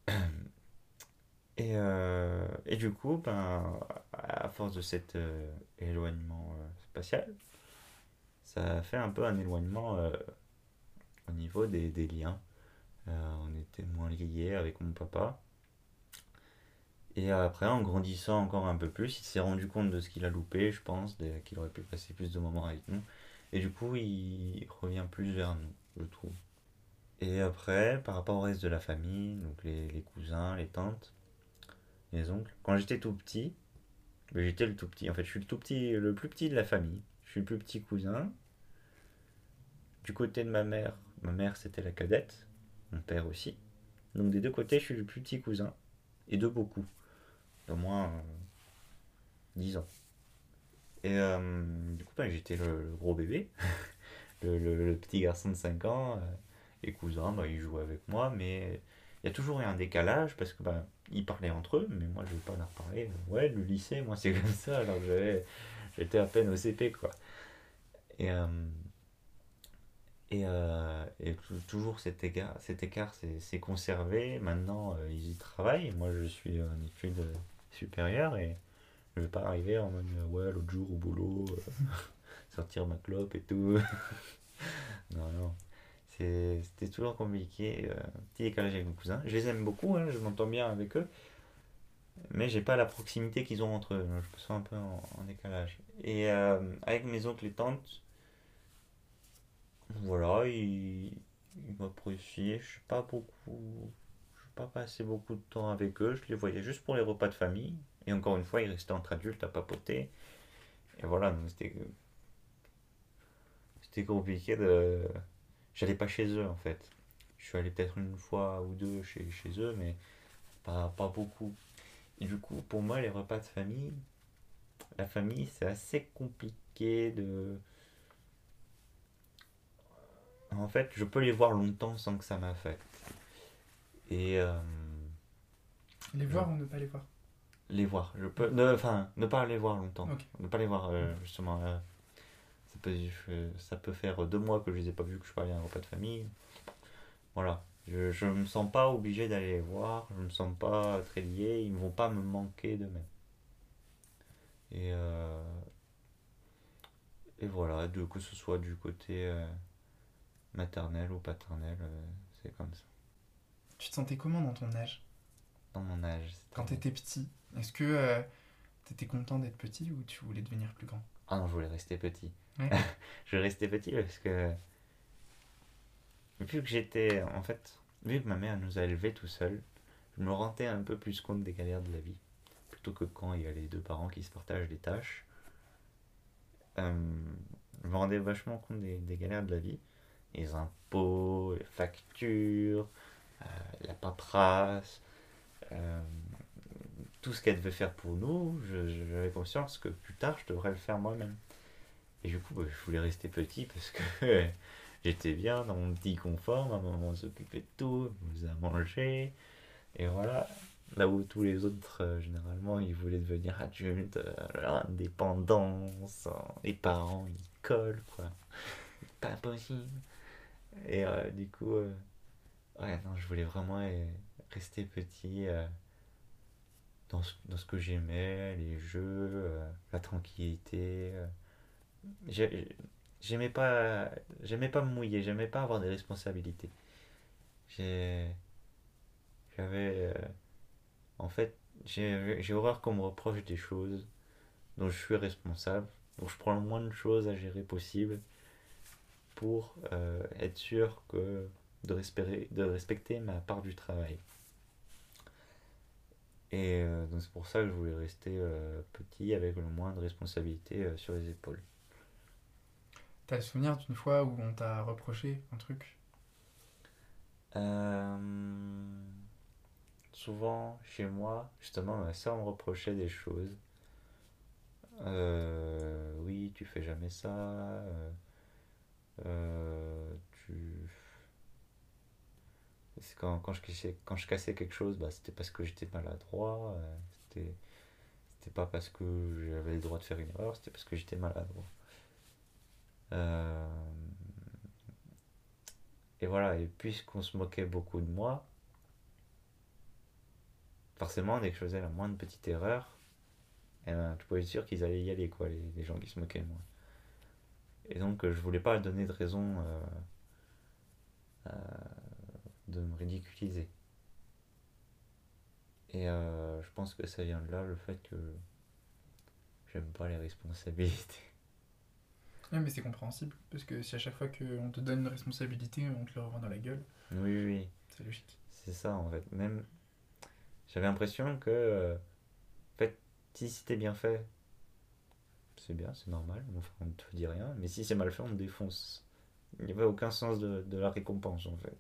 <clears throat> Et, euh, et du coup, ben, à force de cet éloignement spatial, ça a fait un peu un éloignement au niveau des, des liens. On était moins liés avec mon papa. Et après, en grandissant encore un peu plus, il s'est rendu compte de ce qu'il a loupé, je pense, qu'il aurait pu passer plus de moments avec nous. Et du coup, il revient plus vers nous, je trouve. Et après, par rapport au reste de la famille, donc les, cousins, les tantes, les oncles, quand j'étais tout petit, mais j'étais le tout petit. En fait, je suis le tout petit, le plus petit de la famille. Je suis le plus petit cousin. Du côté de ma mère, ma mère c'était la cadette, mon père aussi. Donc des deux côtés, je suis le plus petit cousin. Et de beaucoup. D'au moins euh, 10 ans. Et euh, du coup, ben, j'étais le, gros bébé, <laughs> le, le- petit garçon de 5 ans. euh, et cousin, ben, ils jouaient avec moi, mais il y a toujours eu un décalage parce que ben, ils parlaient entre eux, mais moi je vais pas leur parler. Ouais, le lycée, moi c'est <laughs> comme ça, alors j'étais à peine au CP, quoi. Et, euh, et, euh, et tou- toujours cet écart, cet écart s'est conservé. Maintenant, euh, ils y travaillent. Moi, je suis en études supérieures et je vais pas arriver en mode euh, ouais, l'autre jour au boulot, euh, <laughs> sortir ma clope et tout. <laughs> non, non. C'était toujours compliqué. euh, petit décalage avec mes cousins. Je les aime beaucoup, hein, je m'entends bien avec eux. Mais j'ai pas la proximité qu'ils ont entre eux. Je me sens un peu en, décalage. Et avec mes oncles et tantes, voilà, ils, ils. Je suis pas beaucoup. Pas passé beaucoup de temps avec eux. Je les voyais juste pour les repas de famille. Et encore une fois, ils restaient entre adultes à papoter. Et voilà, c'était. C'était compliqué de. J'allais pas chez eux en fait. Je suis allé peut-être une fois ou deux chez, chez eux, mais pas, pas beaucoup. Et du coup, pour moi, les repas de famille, la famille, c'est assez compliqué de. En fait, je peux les voir longtemps sans que ça m'affecte. Et euh, Les voir ou ne pas les voir? les voir, je peux. ne- Enfin, ne pas les voir longtemps. Ne pas les voir, euh, justement. euh, ça, peut, ça peut faire deux mois que je les ai pas vus, que je suis pas allé à un repas de famille. Voilà. Je, je me sens pas obligé d'aller les voir, je me sens pas très lié, ils ne vont pas me manquer de même. Et, euh, et voilà, de, que ce soit du côté euh, maternel ou paternel, euh, c'est comme ça. Tu te sentais comment dans ton âge? Dans mon âge. Quand t'étais petit Est-ce que euh, t'étais content d'être petit ou tu voulais devenir plus grand? Ah non, je voulais rester petit. Ouais. <laughs> je voulais rester petit parce que. Vu que j'étais. En fait, vu que ma mère nous a élevés tout seuls, je me rendais un peu plus compte des galères de la vie. Plutôt que quand il y a les deux parents qui se partagent les tâches. Euh, je me rendais vachement compte des, des galères de la vie. Les impôts, les factures, la paperasse, euh, tout ce qu'elle devait faire pour nous, j'avais conscience que plus tard, je devrais le faire moi-même. Et du coup, bah, je voulais rester petit parce que <laughs> j'étais bien dans mon petit confort, ma maman s'occupait de tout, elle faisait à manger, et voilà. Là où tous les autres, euh, généralement, ils voulaient devenir adultes, euh, indépendance, hein, les parents, ils collent, quoi. <laughs> Pas possible. Et euh, du coup, euh, ouais, non, je voulais vraiment euh, rester petit euh, dans, ce, que j'aimais, les jeux, euh, la tranquillité. J'ai- J'aimais pas, j'aimais pas me mouiller, j'aimais pas avoir des responsabilités. J'ai, j'avais, en fait, j'ai j'ai horreur qu'on me reproche des choses dont je suis responsable. Donc je prends le moins de choses à gérer possible pour être sûr que de, respecter, de respecter ma part du travail. Et euh, donc c'est pour ça que je voulais rester euh, petit avec le moins de responsabilités euh, sur les épaules. T'as le souvenir d'une fois où on t'a reproché un truc? Euh, souvent chez moi, justement, ma soeur me reprochait des choses. Oui, tu fais jamais ça. tu... Quand, quand, je, cassais- quand je cassais quelque chose, bah, c'était parce que j'étais maladroit. euh, c'était, pas parce que j'avais le droit de faire une erreur, c'était parce que j'étais maladroit. Euh, et voilà, et puisqu'on se moquait beaucoup de moi, forcément, dès que je faisais la moindre petite erreur, eh ben, tu pouvais être sûr qu'ils allaient y aller, quoi, les, les gens qui se moquaient de moi. Et donc, je voulais pas donner de raison euh, de me ridiculiser. Et euh, je pense que ça vient de là, le fait que j'aime pas les responsabilités. <laughs> Mais c'est compréhensible, parce que si à chaque fois qu'on te donne une responsabilité, on te le revend dans la gueule, Oui, oui, c'est logique. C'est ça en fait. Même j'avais l'impression que euh, en fait, si c'était bien fait, c'est bien, c'est normal, enfin, on ne te dit rien. Mais si c'est mal fait, on te défonce. Il n'y avait aucun sens de, de la récompense en fait.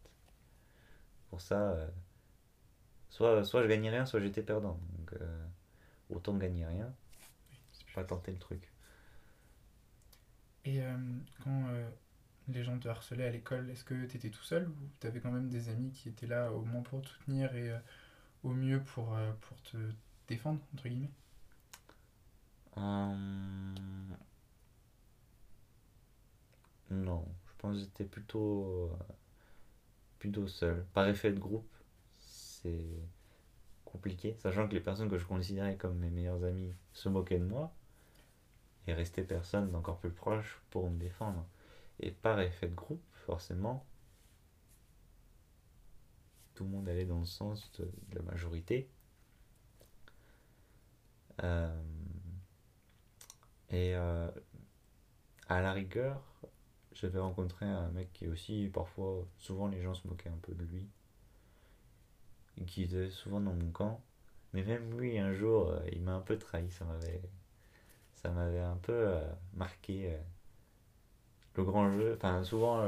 Pour ça, euh, soit, soit je gagnais rien, soit j'étais perdant. Donc euh, autant gagner rien, pas tenter le truc. Et euh, quand les gens te harcelaient à l'école, est-ce que tu étais tout seul ou tu avais quand même des amis qui étaient là au moins pour te soutenir et au mieux pour, pour te défendre, entre guillemets? Hum, Non, je pense que j'étais plutôt, seul. Par effet de groupe, c'est compliqué, sachant que les personnes que je considérais comme mes meilleurs amis se moquaient de moi, et restait personne d'encore plus proche pour me défendre. Et par effet de groupe, forcément, tout le monde allait dans le sens de, de la majorité. Euh, et euh, à la rigueur, j'avais rencontré un mec qui aussi, parfois, souvent les gens se moquaient un peu de lui, qui était souvent dans mon camp. Mais même lui, un jour, euh, il m'a un peu trahi, ça m'avait, ça m'avait un peu euh, marqué. euh, le grand jeu, enfin, souvent,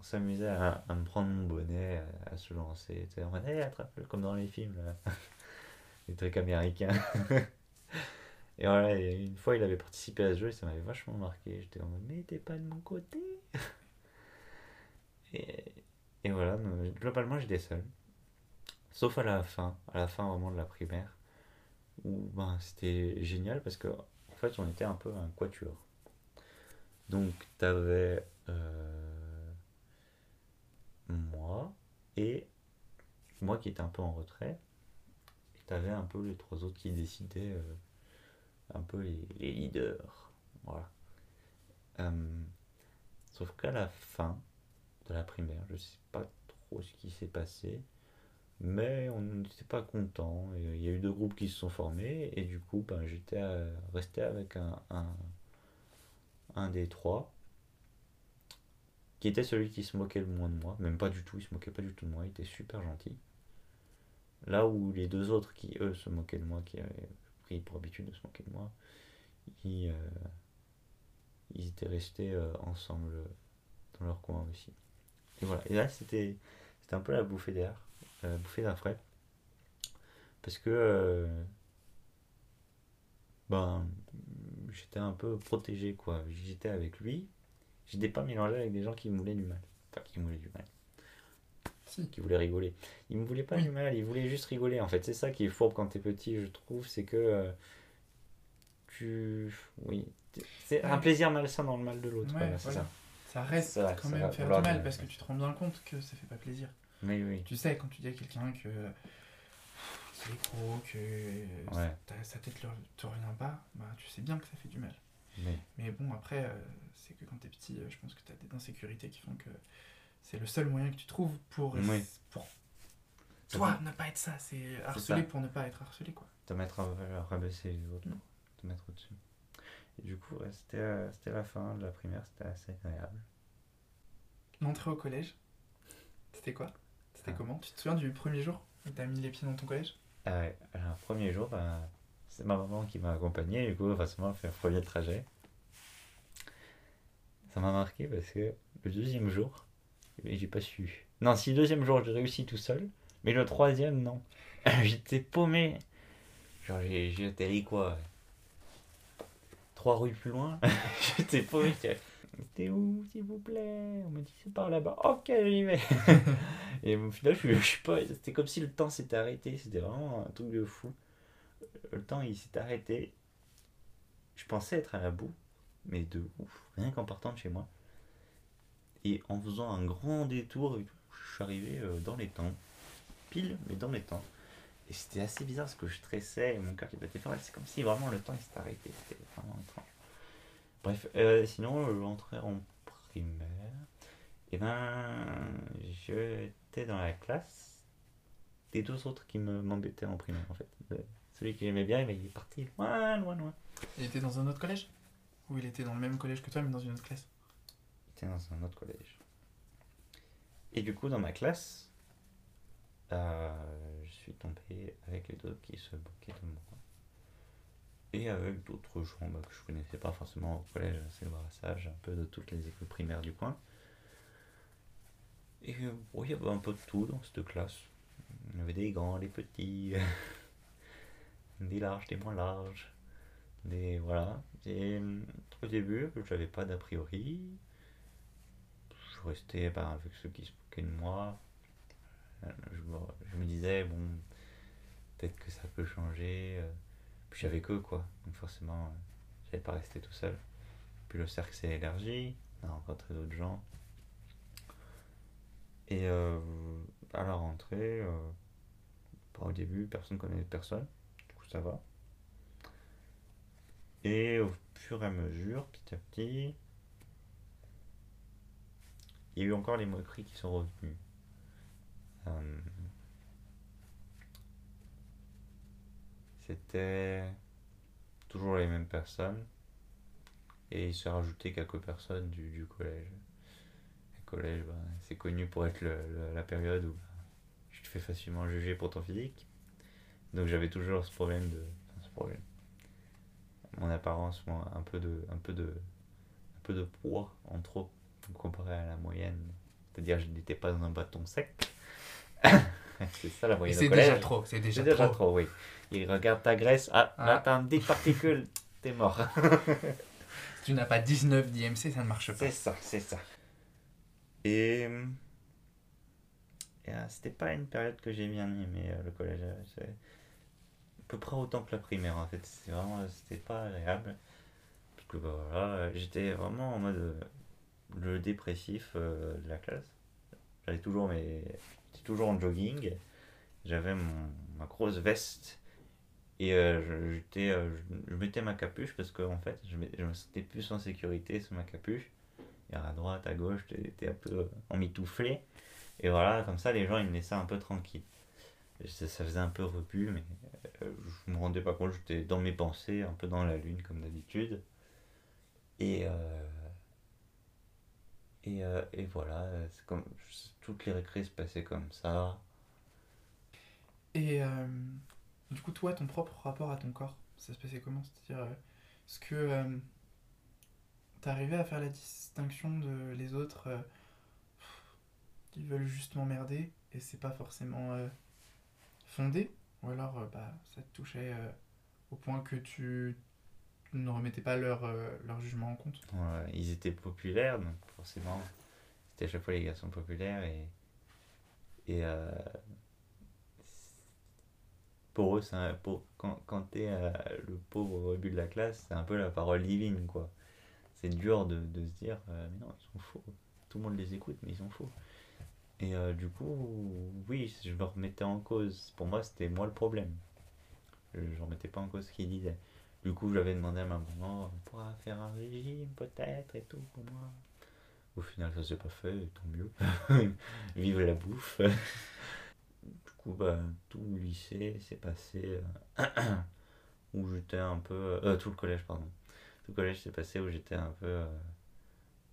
on s'amusait à, me prendre mon bonnet, à, se lancer, en mode, Hey, attrape-le, comme dans les films, <laughs> les trucs américains. <laughs> Et voilà, une fois il avait participé à ce jeu et ça m'avait vachement marqué. J'étais en mode, mais t'es pas de mon côté. <laughs> Et, et voilà, globalement j'étais seul. Sauf à la fin, à la fin vraiment de la primaire, où ben, c'était génial parce que en fait on était un peu un quatuor. Donc t'avais euh, moi et moi qui étais un peu en retrait, et t'avais un peu les trois autres qui décidaient. euh, un peu les, leaders. Voilà. Euh, sauf qu'à la fin de la primaire, je sais pas trop ce qui s'est passé, mais on n'était pas content. Il y a eu deux groupes qui se sont formés, et du coup, ben, j'étais resté avec un, un, un des trois, qui était celui qui se moquait le moins de moi, même pas du tout, il se moquait pas du tout de moi, il était super gentil. Là où les deux autres qui, eux, se moquaient de moi, qui avaient pour habitude de se moquer de moi, ils, euh, étaient restés euh, ensemble euh, dans leur coin aussi. Et voilà. Et là, c'était un peu la bouffée d'air, la bouffée d'air frais. Parce que. ben. J'étais un peu protégé, quoi. J'étais avec lui. J'étais pas mélangé avec des gens qui me voulaient du mal. Enfin, qui me voulaient du mal. Si. Qui voulaient rigoler. Ils me voulaient pas du mal, ils voulaient juste rigoler. En fait, c'est ça qui est fourbe quand t'es petit, je trouve. C'est que. euh, tu. Oui. C'est un plaisir malsain dans le mal de l'autre. Ouais, voilà, ça. Ça reste Ça quand ça même faire du mal parce que tu te rends bien compte que ça fait pas plaisir. Mais oui. Tu sais, quand tu dis à quelqu'un que qu'il est gros, que Ouais. sa tête ne te revient pas, bah tu sais bien que ça fait du mal. Mais. Mais bon, après, euh, c'est que quand t'es petit, euh, je pense que t'as des insécurités qui font que c'est le seul moyen que tu trouves pour, Oui. pour toi ne pas être ça. C'est harceler ça. pour ne pas être harcelé, quoi. te mettre à à rabaisser les autres, te mettre au-dessus. Et du coup, c'était euh, c'était la fin de la primaire, c'était assez agréable. L'entrée au collège, c'était quoi? C'était Ah. comment? Tu te souviens du premier jour où t'as mis les pieds dans ton collège? Ouais, alors, premier jour, ben, c'est ma maman qui m'a accompagné, du coup, forcément, on fait un premier trajet. Ça m'a marqué parce que le deuxième jour, eh, j'ai pas su. Non, si le deuxième jour, j'ai réussi tout seul, mais le troisième, non. <laughs> J'étais paumé. Genre, j'ai atterri quoi? Trois rues plus loin. <laughs> J'étais paumé. T'es où, s'il vous plaît? On m'a dit, c'est par là-bas. Ok, j'y vais. <laughs> Et au final, je, je pas. C'était comme si le temps s'était arrêté. C'était vraiment un truc de fou. Le temps, il s'est arrêté. Je pensais être à la boue, mais de ouf. Rien qu'en partant de chez moi. Et en faisant un grand détour, je suis arrivé euh, dans les temps. Pile, mais dans les temps. Et c'était assez bizarre parce que je stressais et mon cœur qui battait fort. C'est comme si vraiment le temps s'était arrêté. C'était vraiment étrange. Bref, euh, sinon, euh, l'entrée en primaire. Et ben, j'étais dans la classe des deux autres qui me m'embêtaient en primaire en fait. Le- celui que j'aimais bien, mais il est parti loin, loin, loin. Il était dans un autre collège? Ou il était dans le même collège que toi, mais dans une autre classe? Il était dans un autre collège. Et du coup, dans ma classe, euh, je suis tombé avec les deux qui se moquaient de moi. Et avec d'autres gens bah, que je connaissais pas forcément au collège, c'est le brassage un peu de toutes les écoles primaires du coin. Et euh, il y avait un peu de tout dans cette classe. Il y avait des grands, des petits, <laughs> des larges, des moins larges. Des, voilà. Et euh, au début, j'avais pas d'a priori. Restais bah, avec ceux qui se moquaient de moi. Euh, Je me, disais, bon, peut-être que ça peut changer. euh. Puis j'avais que quoi. Donc forcément, euh, j'allais pas rester tout seul. Puis le cercle s'est élargi. On a rencontré d'autres gens. Et à la rentrée, euh, au début, personne connaît personne. Du coup, ça va. Et au fur et à mesure, petit à petit, il y a eu encore les moqueries qui sont revenues. Euh, C'était toujours les mêmes personnes. Et il s'est rajouté quelques personnes du, du collège. Le collège, bah, c'est connu pour être le- la période où bah, tu te fais facilement juger pour ton physique. Donc j'avais toujours ce problème de. ce problème. Mon apparence, un peu de. un peu de. un peu de poids en trop comparé à la moyenne. C'est-à-dire je n'étais pas dans un bâton sec. <laughs> c'est ça la moyenne c'est déjà trop, c'est déjà, déjà trop. oui. Il regarde ta graisse. Ah, là, Ah. t'as un des particules. <laughs> T'es mort. <laughs> Si tu n'as pas 19 d'IMC, ça ne marche pas. C'est ça, c'est ça. Et. et, euh, C'était pas une période que j'ai bien aimée, euh, le collège. euh, c'est à peu près autant que la primaire, en fait. C'est vraiment. C'était pas agréable. Parce que, bah, voilà, j'étais vraiment en mode. Le dépressif euh, de la classe. J'avais toujours mes. J'étais toujours en jogging. J'avais ma grosse veste. Et euh, j'étais, euh, je, mettais ma capuche parce que en fait, je, me- je me sentais plus en sécurité sous ma capuche. Et à droite, à gauche, j'étais un peu emmitouflé. Et voilà, comme ça, les gens, ils me laissaient un peu tranquille. Ça, faisait un peu rebut, mais je me rendais pas compte, j'étais dans mes pensées, un peu dans la lune, comme d'habitude. Et, et, euh, et voilà, c'est comme, toutes les récrés se passaient comme ça. Et euh, du coup, toi, ton propre rapport à ton corps, ça se passait comment? C'est-à-dire, euh, est-ce que euh, t'arrivais à faire la distinction de les autres euh, qui veulent juste m'emmerder et c'est pas forcément euh, fondé? Ou alors, euh, bah, ça te touchait euh, au point que tu ne remettais pas leur, euh, leur jugement en compte ils étaient populaires, donc forcément, c'était à chaque fois les garçons populaires et. Et. euh, pour eux, un- pour, quand, quand t'es euh, le pauvre rebut de la classe, c'est un peu la parole divine, quoi. C'est dur de, de se dire, euh, mais non, ils sont faux. Tout le monde les écoute, mais ils sont faux. Et du coup, oui, je me remettais en cause. Pour moi, c'était moi le problème. Je ne remettais pas en cause ce qu'ils disaient. Du coup, j'avais demandé à ma maman, on pourra faire un régime peut-être et tout pour moi. Au final, ça s'est pas fait, tant mieux. <laughs> Vive la bouffe. <laughs> du coup, bah, tout le lycée s'est passé euh, <clears throat> où j'étais un peu. euh, tout le collège, pardon. Tout le collège s'est passé où j'étais un peu euh,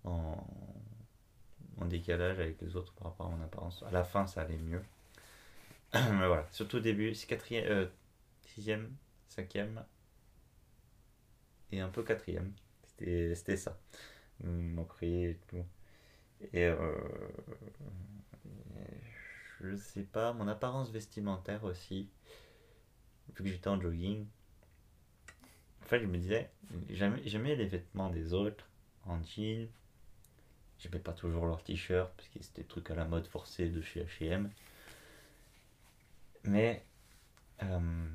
en, en décalage avec les autres par rapport à mon apparence. À la fin, ça allait mieux. <clears throat> Mais voilà, surtout au début, c'est quatrième, euh, sixième, cinquième et un peu quatrième. C'était, ça. M'ont crié et tout. Et euh, je sais pas, mon apparence vestimentaire aussi, vu que j'étais en jogging, en fait, je me disais, j'aimais, les vêtements des autres en jean. J'aimais pas toujours leurs t-shirts parce que c'était des trucs à la mode forcée de chez HM. Mais euh,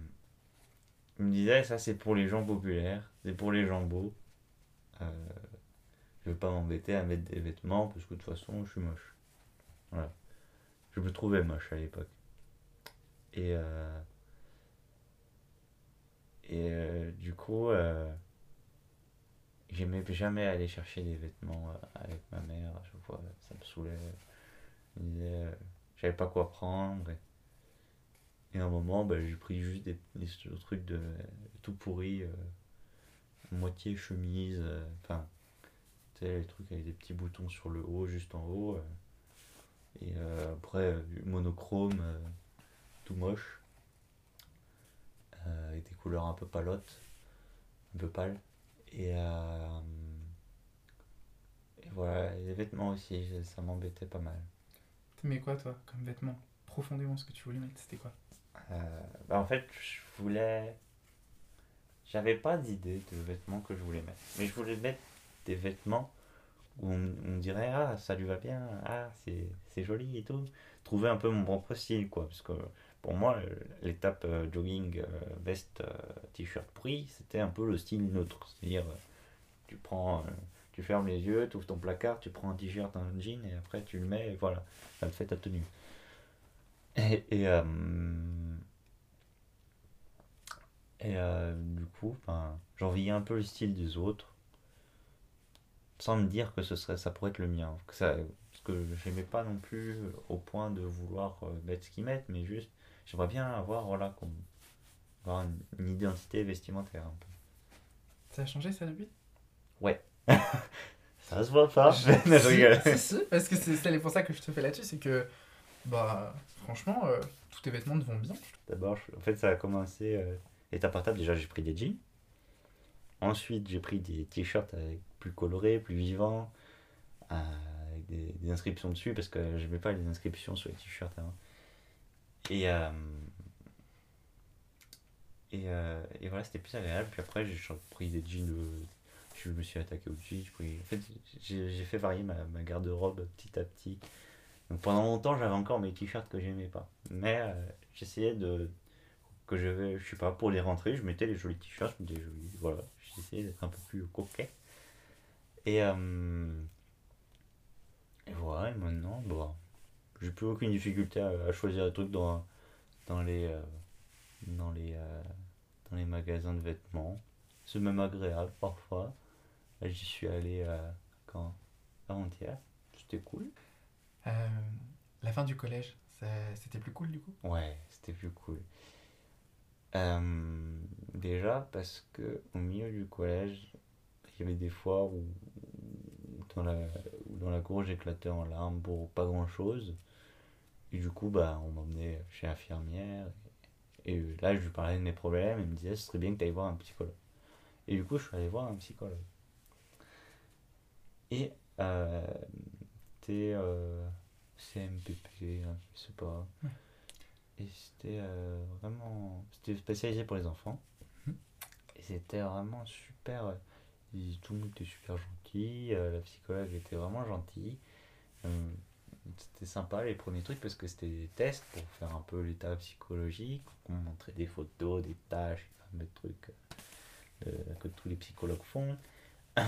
je me disais, ça c'est pour les gens populaires, c'est pour les beaux. Euh, je vais pas m'embêter à mettre des vêtements parce que de toute façon je suis moche. Voilà. Je me trouvais moche à l'époque. Et, euh, et euh, du coup, euh, j'aimais jamais aller chercher des vêtements avec ma mère. À chaque fois, ça me saoulait. J'avais pas quoi prendre. Et, à un moment, bah, j'ai pris juste des, trucs de tout pourri, euh, moitié chemise, euh, enfin, tu sais, les trucs avec des petits boutons sur le haut, juste en haut. euh, et euh, après, monochrome, tout moche, avec des couleurs un peu palotes, un peu pâles. Et, euh, et voilà, les vêtements aussi, ça m'embêtait pas mal. T'aimais quoi, toi, comme vêtements Profondément, ce que tu voulais mettre, c'était quoi? Euh, bah en fait, je voulais. J'avais pas d'idée de vêtements que je voulais mettre. Mais je voulais mettre des vêtements où on, on dirait Ah, ça lui va bien, ah, c'est joli et tout. Trouver un peu mon propre style, quoi. Parce que pour moi, l'étape euh, jogging, euh, veste, euh, t-shirt pris, c'était un peu le style neutre. C'est-à-dire, tu prends. tu fermes les yeux, tu ouvres ton placard, tu prends un t-shirt, un jean et après tu le mets et voilà, ça te fait ta tenue. Et, et euh, du coup, j'enviais un peu le style des autres, sans me dire que ce serait, ça pourrait être le mien. Que ça, parce que j'aimais pas non plus au point de vouloir euh, mettre ce qu'ils mettent, mais juste, j'aimerais bien avoir, voilà, avoir une, une identité vestimentaire un peu. Ça a changé, ça, depuis? <laughs> Ça se voit pas, Je- <laughs> je <laughs> rigole. si, si, parce que c'est pour ça que je te fais là-dessus, c'est que, bah, franchement, euh, tous tes vêtements te vont bien. D'abord, je- en fait, ça a commencé euh, étape par. Déjà, j'ai pris des jeans. Ensuite, j'ai pris des t-shirts avec plus colorés, plus vivants, euh, avec des, inscriptions dessus parce que j'aimais pas les inscriptions sur les t-shirts avant. Et, euh, et, euh, et voilà, c'était plus agréable. Puis après, j'ai pris des jeans. euh, je me suis attaqué au jeans. j'ai fait, varier ma, ma garde-robe petit à petit. Donc pendant longtemps, j'avais encore mes t-shirts que j'aimais pas. Mais euh, j'essayais de. Que je je sais pas, pour les rentrées, je mettais les jolis t-shirts, les jolis. Voilà, j'essayais d'être un peu plus coquet. Et. euh, et voilà, et maintenant, bon. J'ai plus aucune difficulté à, à choisir des trucs dans, dans les. euh, dans les. euh, dans les magasins de vêtements. C'est même agréable parfois. Là, J'y suis allé quand Avant-hier. C'était cool. La fin du collège, c'était plus cool, du coup? Ouais, c'était plus cool. Euh, déjà parce que au milieu du collège, il y avait des fois où, dans la, où dans la cour j'éclatais en larmes pour pas grand chose. Et du coup, bah, on m'emmenait chez l'infirmière. Et, et là, je lui parlais de mes problèmes. Elle me disait, ce serait bien que tu ailles voir un psychologue. Et du coup, je suis allé voir un psychologue. Et euh, t'es euh, CMPP, hein, je sais pas. Et c'était euh, vraiment. C'était spécialisé pour les enfants. Mhm. Et c'était vraiment super. euh, ils- tout le monde était super gentil. euh, la psychologue était vraiment gentille. Euh, c'était sympa les premiers trucs parce que c'était des tests pour faire un peu l'état psychologique. On montrait des photos, des tâches, fameux trucs que tous les psychologues font. <coughs>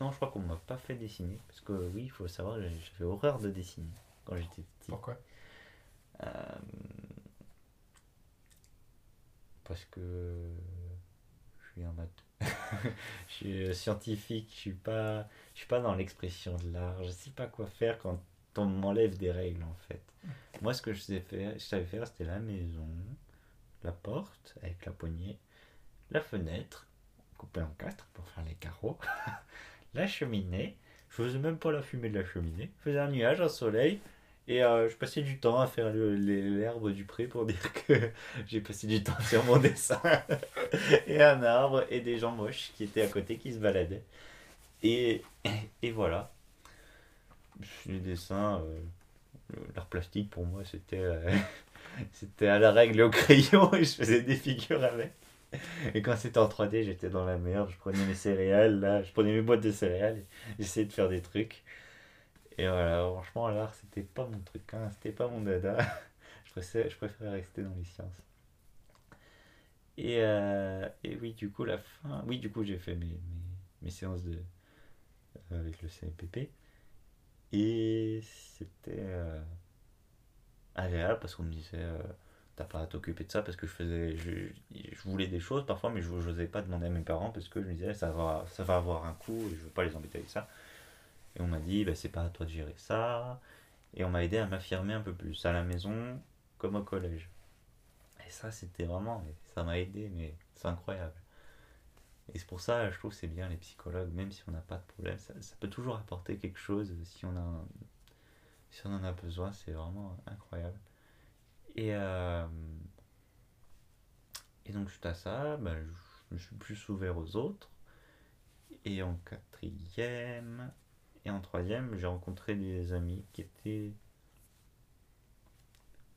Non, je crois qu'on m'a pas fait dessiner. Parce que oui, il faut savoir, j'avais horreur de dessiner quand j'étais petit. Pourquoi? Euh, parce que je suis un maths. <laughs> je suis euh, scientifique, je suis pas, je suis pas dans l'expression de l'art. Je sais pas quoi faire quand on m'enlève des règles en fait. Moi, ce que je sais faire, je savais faire, c'était la maison, la porte avec la poignée, la fenêtre coupée en quatre pour faire les carreaux, <laughs> la cheminée. Je faisais même pas la fumée de la cheminée. Je faisais un nuage, un soleil, et euh, je passais du temps à faire l'herbe du pré pour <laughs> dire que j'ai passé du temps sur mon dessin. <laughs> et un arbre et des gens moches qui étaient à côté qui se baladaient. Et, et voilà. Les dessins, euh, l'art plastique pour moi c'était euh, <laughs> c'était à la règle au crayon et je faisais des figures avec. Et quand c'était en 3D, j'étais dans la merde. Je prenais mes céréales, là, je prenais mes boîtes de céréales j'essayais de faire des trucs. Et voilà, franchement, l'art, c'était pas mon truc, hein, c'était pas mon dada. <laughs> je, préférais, je préférais rester dans les sciences. Et, euh, et oui, du coup, la fin. Oui, du coup, j'ai fait mes, mes, séances de, avec le CMPP. Et c'était euh, agréable parce qu'on me disait euh, T'as pas à t'occuper de ça parce que je faisais. Je, je voulais des choses parfois, mais je n'osais pas demander à mes parents parce que je me disais Ça va, ça va avoir un coût et je veux pas les embêter avec ça. Et on m'a dit, bah, c'est pas à toi de gérer ça. Et on m'a aidé à m'affirmer un peu plus, à la maison comme au collège. Et ça, c'était vraiment, ça m'a aidé, mais c'est incroyable. Et c'est pour ça, je trouve c'est bien les psychologues, même si on n'a pas de problème, ça, peut toujours apporter quelque chose si on, a si on en a besoin, c'est vraiment incroyable. Et, euh, et donc, suite à ça, bah, je me suis plus ouvert aux autres. Et en quatrième, et en troisième, j'ai rencontré des amis qui étaient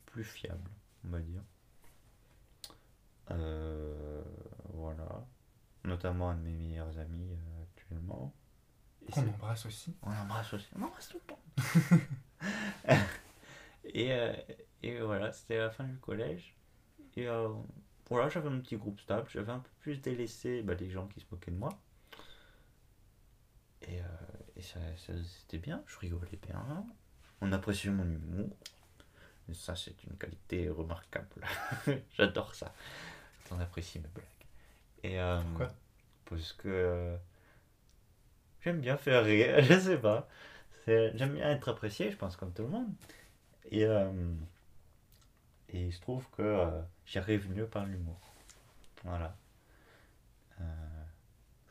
plus fiables, on va dire. Euh, voilà. Notamment un de mes meilleurs amis euh, actuellement. Et c'est- embrasse aussi. on embrasse aussi. On embrasse tout le temps. <laughs> <laughs> et, euh, et voilà, c'était la fin du collège. Et voilà, j'avais un petit groupe stable. J'avais un peu plus délaissé bah, les gens qui se moquaient de moi. Et, et ça, ça- c'était bien, je rigolais bien. On appréciait mon humour. Et ça, c'est une qualité remarquable. <laughs> J'adore ça. On apprécie mes blagues. Et, euh, Pourquoi? Parce que euh, j'aime bien faire rire, <laughs> je sais pas. J'aime bien être apprécié, je pense, comme tout le monde. Et, euh, et je trouve que euh, j'y arrive mieux par l'humour. Voilà.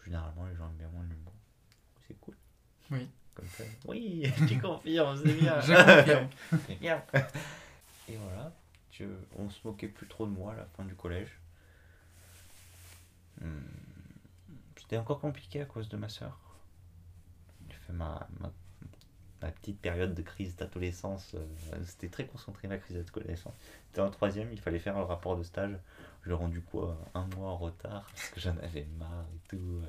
Généralement, les gens aiment bien mon humour. C'est cool. Oui. Comme ça. Oui, <laughs> tu confirmes, c'est bien. Je confirme. c'est <laughs> bien. Et voilà. Je, on se moquait plus trop de moi à la fin du collège. Hmm, C'était encore compliqué à cause de ma soeur. J'ai fait ma, ma, ma petite période de crise d'adolescence. euh, C'était très concentré ma crise d'adolescence. C'était en troisième, il fallait faire un rapport de stage. J'ai rendu quoi Un mois en retard parce que j'en avais marre et tout.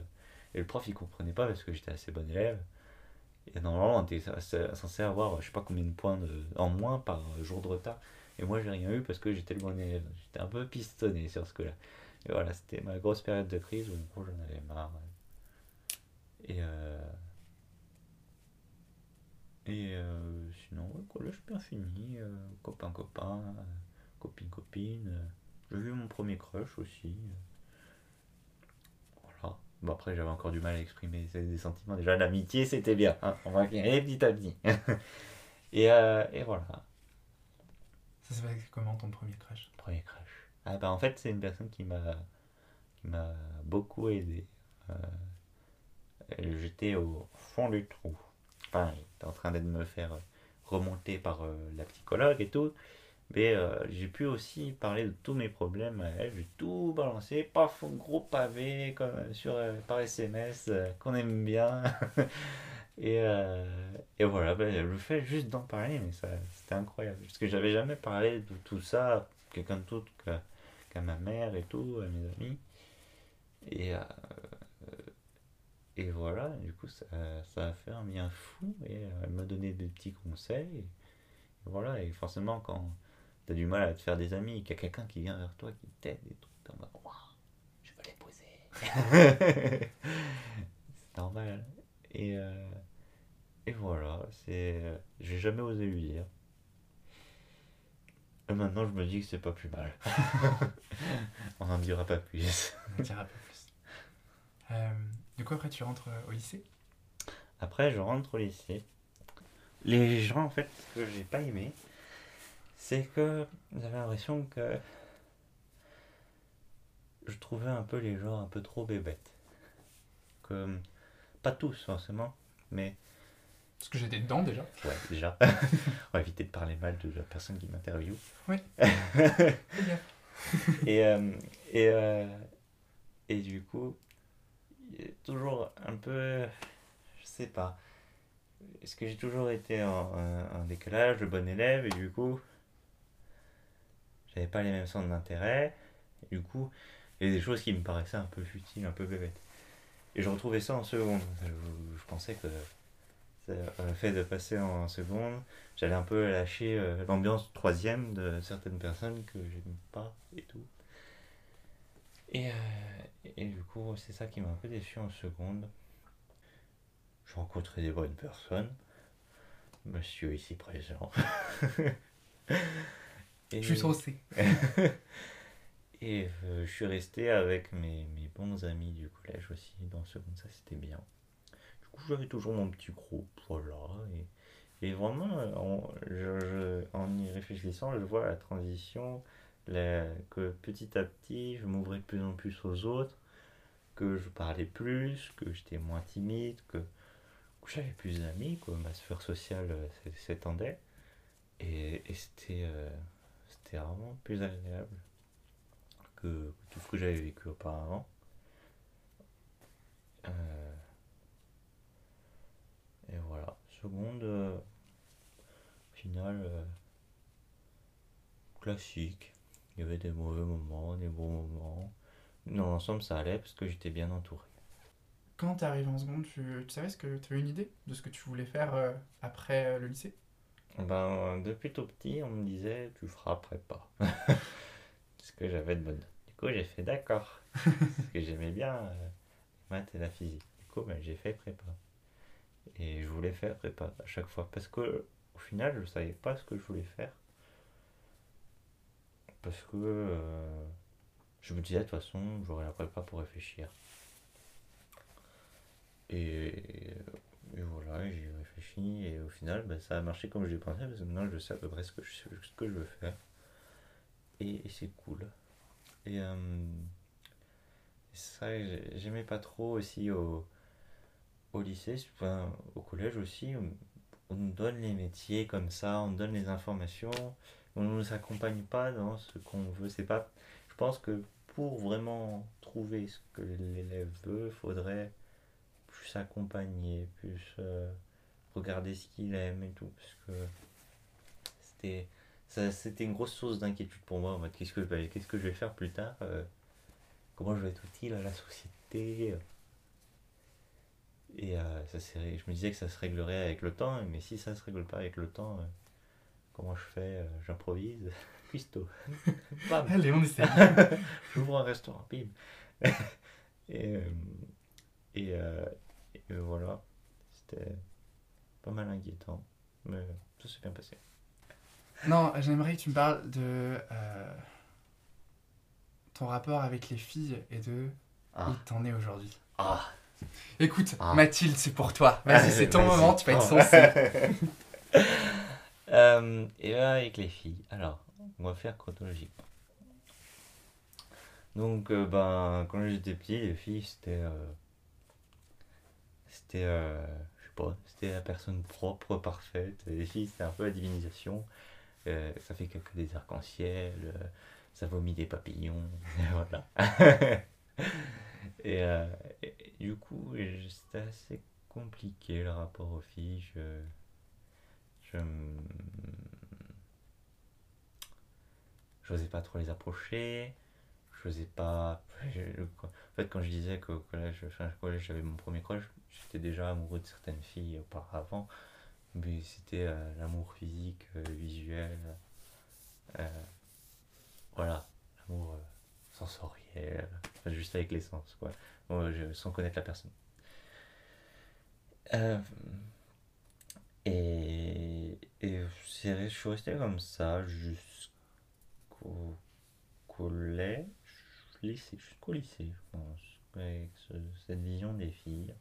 Et le prof il comprenait pas parce que j'étais assez bon élève. Et normalement on était censé- avoir je sais pas combien de points en moins par jour de retard. Et moi j'ai rien eu parce que j'étais le bon élève. J'étais un peu pistonné sur ce coup-là. Et voilà, c'était ma grosse période de crise où j'en avais marre. Et euh, et euh, sinon, ouais, collège bien fini, euh, copain copain, euh, copine copine. euh, j'ai eu mon premier crush aussi. Bon après j'avais encore du mal à exprimer des sentiments. Déjà l'amitié c'était bien, hein, on va aller petit à petit. <laughs> et, euh, et voilà, Ça s'est passé comment ton premier crush? Premier crush. Ah bah en fait c'est une personne qui m'a qui m'a beaucoup aidé. Euh, J'étais au fond du trou. Enfin, j'étais en train de me faire remonter par euh, la psychologue et tout. Mais euh, j'ai pu aussi parler de tous mes problèmes elle. J'ai tout balancé. Paf, gros pavé comme, sur, euh, par SMS euh, qu'on aime bien. <laughs> Et, et voilà, ben, le fait juste d'en parler, mais ça, c'était incroyable. Parce que j'avais jamais parlé de tout ça à quelqu'un d'autre qu'à, ma mère et tout, à mes amis. Et, et voilà, du coup, ça, ça a fait un bien fou. Et elle m'a donné des petits conseils. Voilà, et forcément, quand t'as du mal à te faire des amis, qu'il y a quelqu'un qui vient vers toi, qui t'aide et tout, t'es en mode, Waouh, je veux l'épouser. <laughs> c'est normal. Et, euh, et voilà, c'est. J'ai jamais osé lui dire. Et maintenant, je me dis que c'est pas plus mal. <laughs> On n'en dira pas plus. On dira pas plus. Euh, du coup, après, tu rentres euh, au lycée? Après, je rentre au lycée. Les gens, en fait, ce que j'ai pas aimé, c'est que j'avais l'impression que je trouvais un peu les gens un peu trop bébêtes. Que, pas tous forcément, mais Parce que j'étais dedans déjà. ouais, déjà. <laughs> On va éviter de parler mal de la personne qui m'interviewe. Oui. <laughs> Bien. Et, euh, et, euh, et du coup, il toujours un peu, je sais pas, est-ce que j'ai toujours été en, en- en décalage, le bon élève, et du coup, j'avais pas les mêmes centres d'intérêt, du coup, il y a des choses qui me paraissaient un peu futiles, un peu bébêtes. Et je retrouvais ça en seconde. Je, je pensais que ça- le fait de passer en seconde, j'allais un peu lâcher euh, l'ambiance troisième de certaines personnes que j'aime pas et tout. Et, euh, et du coup, c'est ça qui m'a un peu déçu en seconde. J'ai rencontré des bonnes personnes. Monsieur ici présent. <laughs> Et- Je suis saucé. <laughs> et euh, je suis resté avec mes, mes bons amis du collège aussi dans ce seconde, ça c'était bien. Du coup, j'avais toujours mon petit groupe, voilà. Et, et vraiment, euh, en, je- je- en y réfléchissant, je vois la transition, la- que petit à petit, je m'ouvrais de plus en plus aux autres, que je parlais plus, que j'étais moins timide, que, que j'avais plus d'amis, que ma sphère sociale euh, s'é- s'étendait. Et, et c'était euh, c'était vraiment plus agréable que, tout ce que j'avais vécu auparavant. Euh, et voilà. Seconde, euh, au final, euh, classique. Il y avait des mauvais moments, des bons moments. Dans l'ensemble, ça allait parce que j'étais bien entouré. Quand tu arrives en seconde, tu, savais ce que tu avais une idée de ce que tu voulais faire après le lycée? Ben, depuis tout petit, on me disait tu feras prépa. <laughs> Parce que j'avais de bonnes notes. Du coup, j'ai fait d'accord. <laughs> Parce que j'aimais bien euh, les maths et la physique. Du coup, ben, j'ai fait prépa. Et je voulais faire prépa à chaque fois. Parce que au final, je savais pas ce que je voulais faire. Parce que euh, je me disais de toute façon, j'aurai la prépa pour réfléchir. Et, et voilà, j'y ai réfléchi et au final, ben, ça a marché comme je l'ai pensé parce que maintenant je sais à peu près ce que je, ce que je veux faire. Et, et c'est cool. Et euh, ça, j'ai- j'aimais pas trop aussi au, au lycée, enfin, au collège aussi. On, on nous donne les métiers comme ça, on nous donne les informations, on ne nous accompagne pas dans ce qu'on veut. C'est pas, je pense que pour vraiment trouver ce que l'élève veut, il faudrait plus accompagner, plus euh, regarder ce qu'il aime et tout. Parce que c'était ça- c'était une grosse source d'inquiétude pour moi. En mode, qu'est-ce que, bah, qu'est-ce que je vais faire plus tard euh, Comment je vais être utile à la société Et euh, ça s'est ré- je me disais que ça se réglerait avec le temps, mais si ça se règle pas avec le temps, euh, comment je fais Euh, J'improvise. <laughs> Cuistot. <laughs> Bam. Allez, on essaie. <laughs> J'ouvre un restaurant, bim. et, euh, et, euh, et voilà, c'était pas mal inquiétant, mais ça s'est bien passé. non, j'aimerais que tu me parles de euh, ton rapport avec les filles et de Ah, où t'en es aujourd'hui. ah, Écoute, Ah. Mathilde, c'est pour toi. Vas-y, <laughs> c'est ton Vas-y. moment, tu vas être Oh. censé. <laughs> Euh, et là, avec les filles, alors, on va faire chronologiquement. Donc, euh, ben, quand j'étais petit, les filles, c'était. euh, c'était. euh, je sais pas, c'était la personne propre, parfaite. Les filles, c'était un peu la divinisation. Euh, ça fait que, que des arcs-en-ciel, euh, ça vomit des papillons, <laughs> voilà. et, euh, du coup, je- c'était assez compliqué le rapport aux filles. Je. Je. J'osais pas trop les approcher. J'osais pas. je- En fait, quand je disais qu'au collège, enfin, collège j'avais mon premier crush, j'étais déjà amoureux de certaines filles auparavant. Mais c'était euh, l'amour physique, euh, visuel. euh, voilà, l'amour sensoriel. Juste avec les sens, quoi. Sans connaître la personne. Et, et je suis resté comme ça jusqu'au collège, lycée, jusqu'au lycée, je pense, avec ce- cette vision des filles.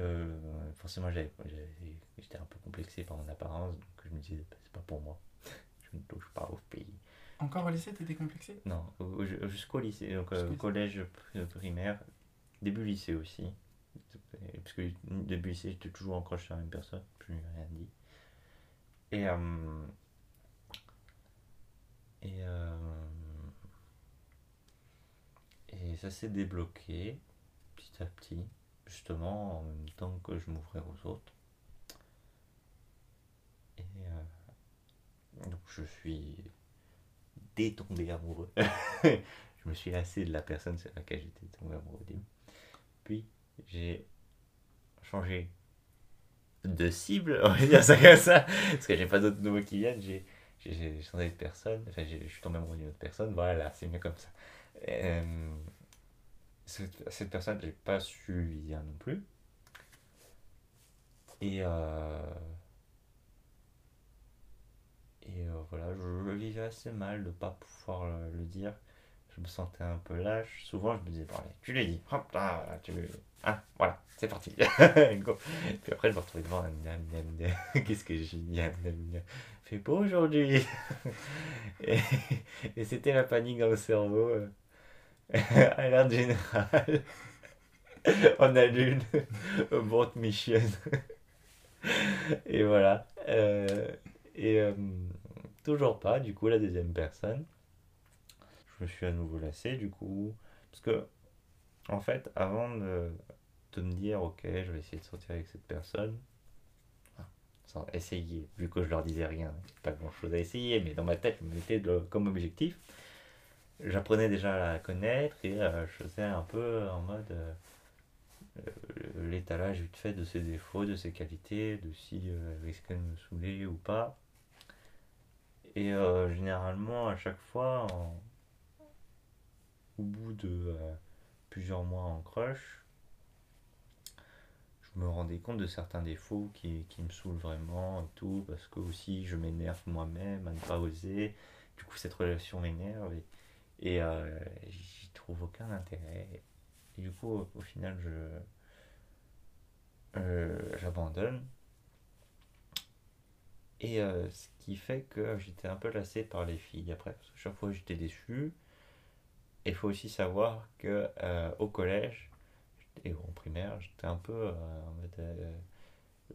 Euh, forcément, j'étais un peu complexé par mon apparence, donc je me disais, bah, c'est pas pour moi. <laughs> Je ne touche pas aux filles. Encore au lycée, t'étais complexé? Non, au- au- jusqu'au lycée, donc euh, collège pri- primaire, début lycée aussi. Parce que début lycée, j'étais toujours en crush sur la même personne, je lui ai rien dit. Et, euh, et, euh, et ça s'est débloqué petit à petit, justement en même temps que je m'ouvrais aux autres. Et euh, donc je suis détombé amoureux. <laughs> je me suis lassé de la personne sur laquelle j'étais tombé amoureux. Puis j'ai changé de cible, on va dire ça comme ça, parce que j'ai pas d'autres nouveaux qui viennent. J'ai j'ai- changé de personne, enfin je suis tombé amoureux d'une autre personne, voilà, c'est mieux comme ça. Euh, cette, cette personne, j'ai pas su lui dire non plus. Et euh, et euh, voilà, je, vivais assez mal de pas pouvoir le, dire. Je me sentais un peu lâche. Souvent, je me disais, bon, tu l'as dit. Hop, là, tu Ah, voilà, c'est parti. <laughs> Go. Puis après, je me retrouvais devant. <laughs> Qu'est-ce que j'ai dit. Fait beau aujourd'hui. <laughs> et et c'était la panique dans le cerveau. Euh. Alerte générale. On allume. <laughs> Abort mission. <laughs> et voilà. Euh, et euh, toujours pas, du coup, la deuxième personne. Je me suis à nouveau lassé, du coup. Parce que, en fait, avant de, de me dire, ok, je vais essayer de sortir avec cette personne, sans essayer, vu que je leur disais rien, pas grand chose à essayer, mais dans ma tête, je me mettais comme objectif. J'apprenais déjà à la connaître et euh, je faisais un peu en mode euh, euh, l'étalage vite fait de ses défauts, de ses qualités, de si elle risquait de me saouler ou pas. Et généralement, à chaque fois, au bout de plusieurs mois en crush, je me rendais compte de certains défauts qui, qui me saoulent vraiment et tout, parce que aussi je m'énerve moi-même à ne pas oser. Du coup, cette relation m'énerve et euh, j'y trouve aucun intérêt. Et du coup, au, final, je euh, j'abandonne. Et euh, ce qui fait que j'étais un peu lassé par les filles après, parce que chaque fois j'étais déçu. Et il faut aussi savoir que au collège et en primaire, j'étais un peu en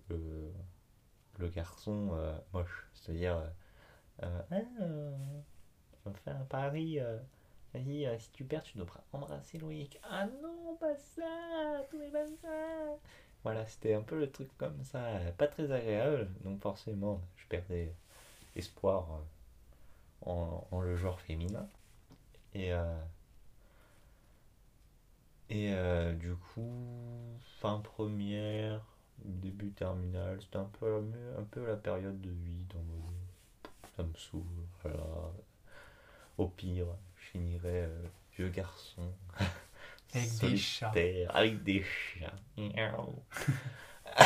le, le garçon moche. C'est-à-dire, Ah, on fait un pari. Euh, si tu perds, tu devras embrasser Loïc. Ah non, pas ça, tout est pas ça. Voilà, c'était un peu le truc comme ça, euh, pas très agréable. Donc forcément, je perdais espoir euh, en, le genre féminin. Et, et du coup, fin première, début terminale, c'était un peu, un peu la période de vie ça me saoule. Au pire, finirais euh, vieux garçon. <laughs> Avec des chats. solitaire, Avec des chats. Miaou. <laughs>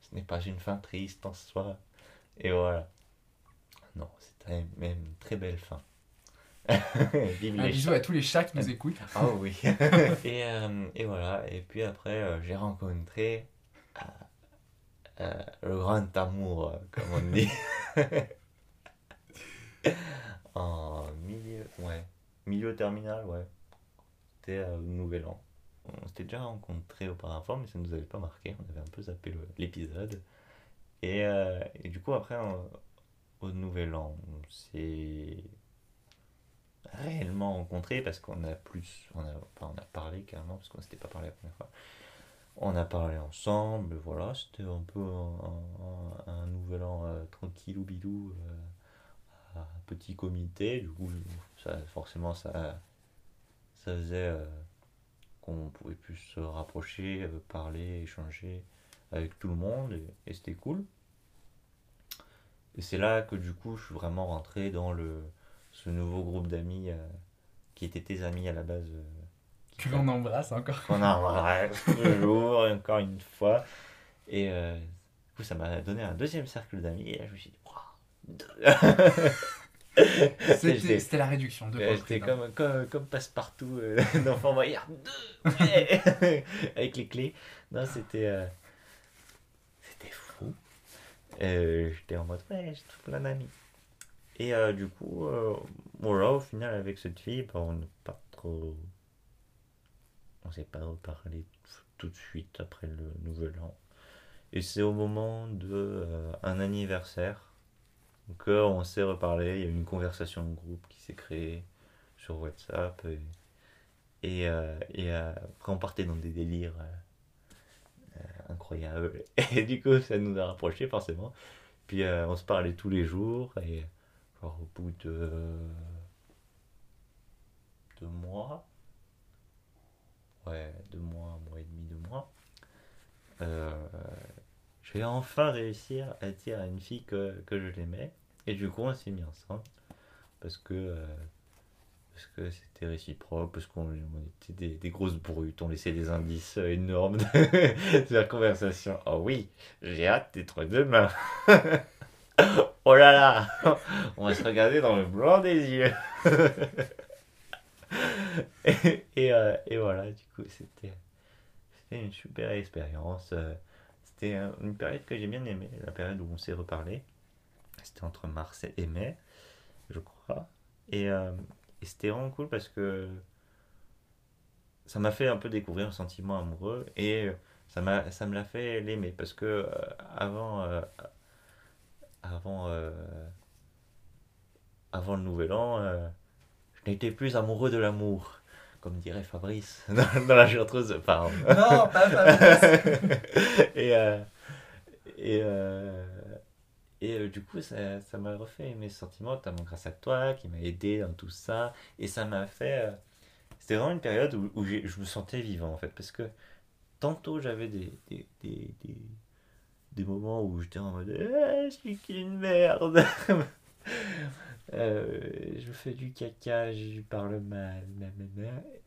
Ce n'est pas une fin triste en soi. Et voilà. Non, c'était même une très belle fin. <laughs> Vive Un les bisou chats. à tous les chats qui nous écoutent. Ah oui. et, euh, et voilà. Et puis après, euh, j'ai rencontré euh, euh, le grand amour, euh, comme on dit. en ouais. Milieu terminal, ouais. C'était euh, au Nouvel An. On s'était déjà rencontrés auparavant, mais ça ne nous avait pas marqué. On avait un peu zappé l'épisode. Et, euh, et du coup, après, au Nouvel An, on s'est réellement rencontré parce qu'on a plus, on a, enfin, on a parlé carrément parce qu'on s'était pas parlé la première fois. On a parlé ensemble, voilà, c'était un peu un, un- nouvel an euh, tranquille ou bilou, euh, petit comité. Du coup, ça, forcément, ça, ça faisait euh, qu'on pouvait plus se rapprocher, euh, parler, échanger avec tout le monde et, et c'était cool. Et c'est là que du coup, je suis vraiment rentré dans le, ce nouveau groupe d'amis euh, qui étaient tes amis à la base. Que l'on embrasse encore. qu'on embrasse <laughs> toujours, encore une fois. Et du coup, ça m'a donné un deuxième cercle d'amis. Et là, je me suis dit, Waouh. <laughs> <laughs> C'était la réduction. Fois J'étais comme, comme, comme passe-partout euh, <laughs> dans Fort Boyard. Deux ouais, <laughs> Avec les clés. Non, c'était. euh, c'était fou. Euh, J'étais en mode, ouais, j'ai tout plein d'amis. Et euh, du coup, euh, voilà, au final, avec cette fille, bah, on n'a pas trop. On s'est pas reparlé tout de suite après le nouvel an. Et c'est au moment de euh, un anniversaire que on s'est reparlé. Il y a eu une conversation de groupe qui s'est créée sur WhatsApp. Et, et, euh, et, euh, après, on partait dans des délires euh, euh, incroyables. <laughs> Et du coup, ça nous a rapprochés forcément. Puis euh, on se parlait tous les jours. Et genre, au bout de deux mois, ouais, deux mois, un mois et demi, deux mois, euh, j'ai enfin réussi à dire à une fille que, que je l'aimais. Et du coup, on s'est mis ensemble. Parce que euh, parce que c'était réciproque, parce qu'on on était des, des grosses brutes, on laissait des indices euh, énormes de, <laughs> la conversation. Oh oui, j'ai hâte d'être demain. <laughs> oh là là, <laughs> on va se regarder dans le blanc des yeux. et, et, euh, et voilà, du coup, c'était une super expérience. Euh, C'était euh, une période que j'ai bien aimée, la période où on s'est reparlé. C'était entre mars et mai, je crois. Et, euh, c'était vraiment cool parce que ça m'a fait un peu découvrir un sentiment amoureux et ça m'a ça me l'a fait l'aimer parce que euh, avant euh, avant euh, avant le nouvel an euh, je n'étais plus amoureux de l'amour comme dirait Fabrice <laughs> dans, dans la chanteuse pardon Non, pas Fabrice. <laughs> et euh, et, euh, et euh, du coup, ça ça m'a refait aimer ce sentiment, notamment grâce à toi, qui m'a aidé dans tout ça. Et ça m'a fait. C'était vraiment une période où, où je me sentais vivant, en fait. Parce que tantôt, j'avais des, des, des, des, des moments où j'étais en mode Eh, Je suis qu'une merde <laughs> Euh, Je fais du caca, je parle mal.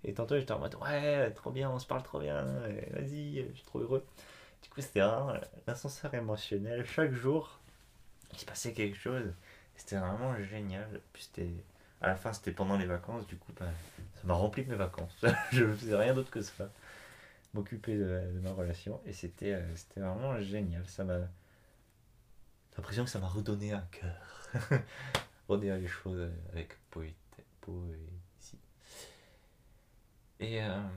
Et tantôt, j'étais en mode Ouais, trop bien, on se parle trop bien. Vas-y, je suis trop heureux. Du coup, c'était vraiment l'ascenseur émotionnel. Chaque jour, il se passait quelque chose. C'était vraiment génial. Puis c'était... À la fin, c'était pendant les vacances. Du coup, bah, ça m'a rempli mes vacances. <laughs> je ne faisais rien d'autre que ça. M'occuper de, ma relation. Et c'était, euh, c'était vraiment génial. Ça m'a... J'ai l'impression que ça m'a redonné un cœur. <laughs> Redire les choses avec poésie. Et, euh,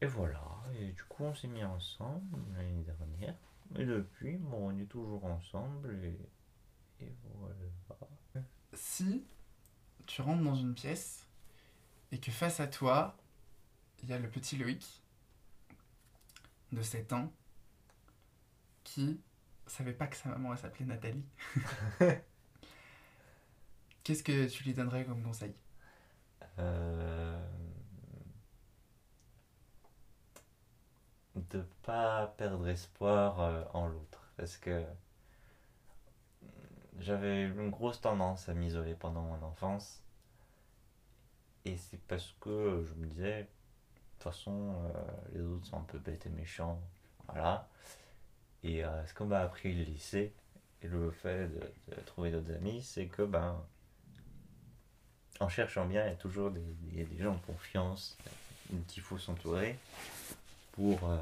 et voilà. Et du coup, on s'est mis ensemble l'année dernière. Et depuis, bon, on est toujours ensemble. Et, et voilà. Si tu rentres dans une pièce et que face à toi, il y a le petit Loïc de 7 ans qui savait pas que sa maman s'appelait Nathalie. <laughs> Qu'est-ce que tu lui donnerais comme conseil? Euh, de pas perdre espoir euh, en l'autre. Parce que j'avais une grosse tendance à m'isoler pendant mon enfance. Et c'est parce que je me disais, de toute façon, euh, les autres sont un peu bêtes et méchants. Voilà. Et ce qu'on m'a appris le lycée, et le fait de, de trouver d'autres amis, c'est que ben, en cherchant bien, il y a toujours des, des- gens de confiance il faut s'entourer pour euh,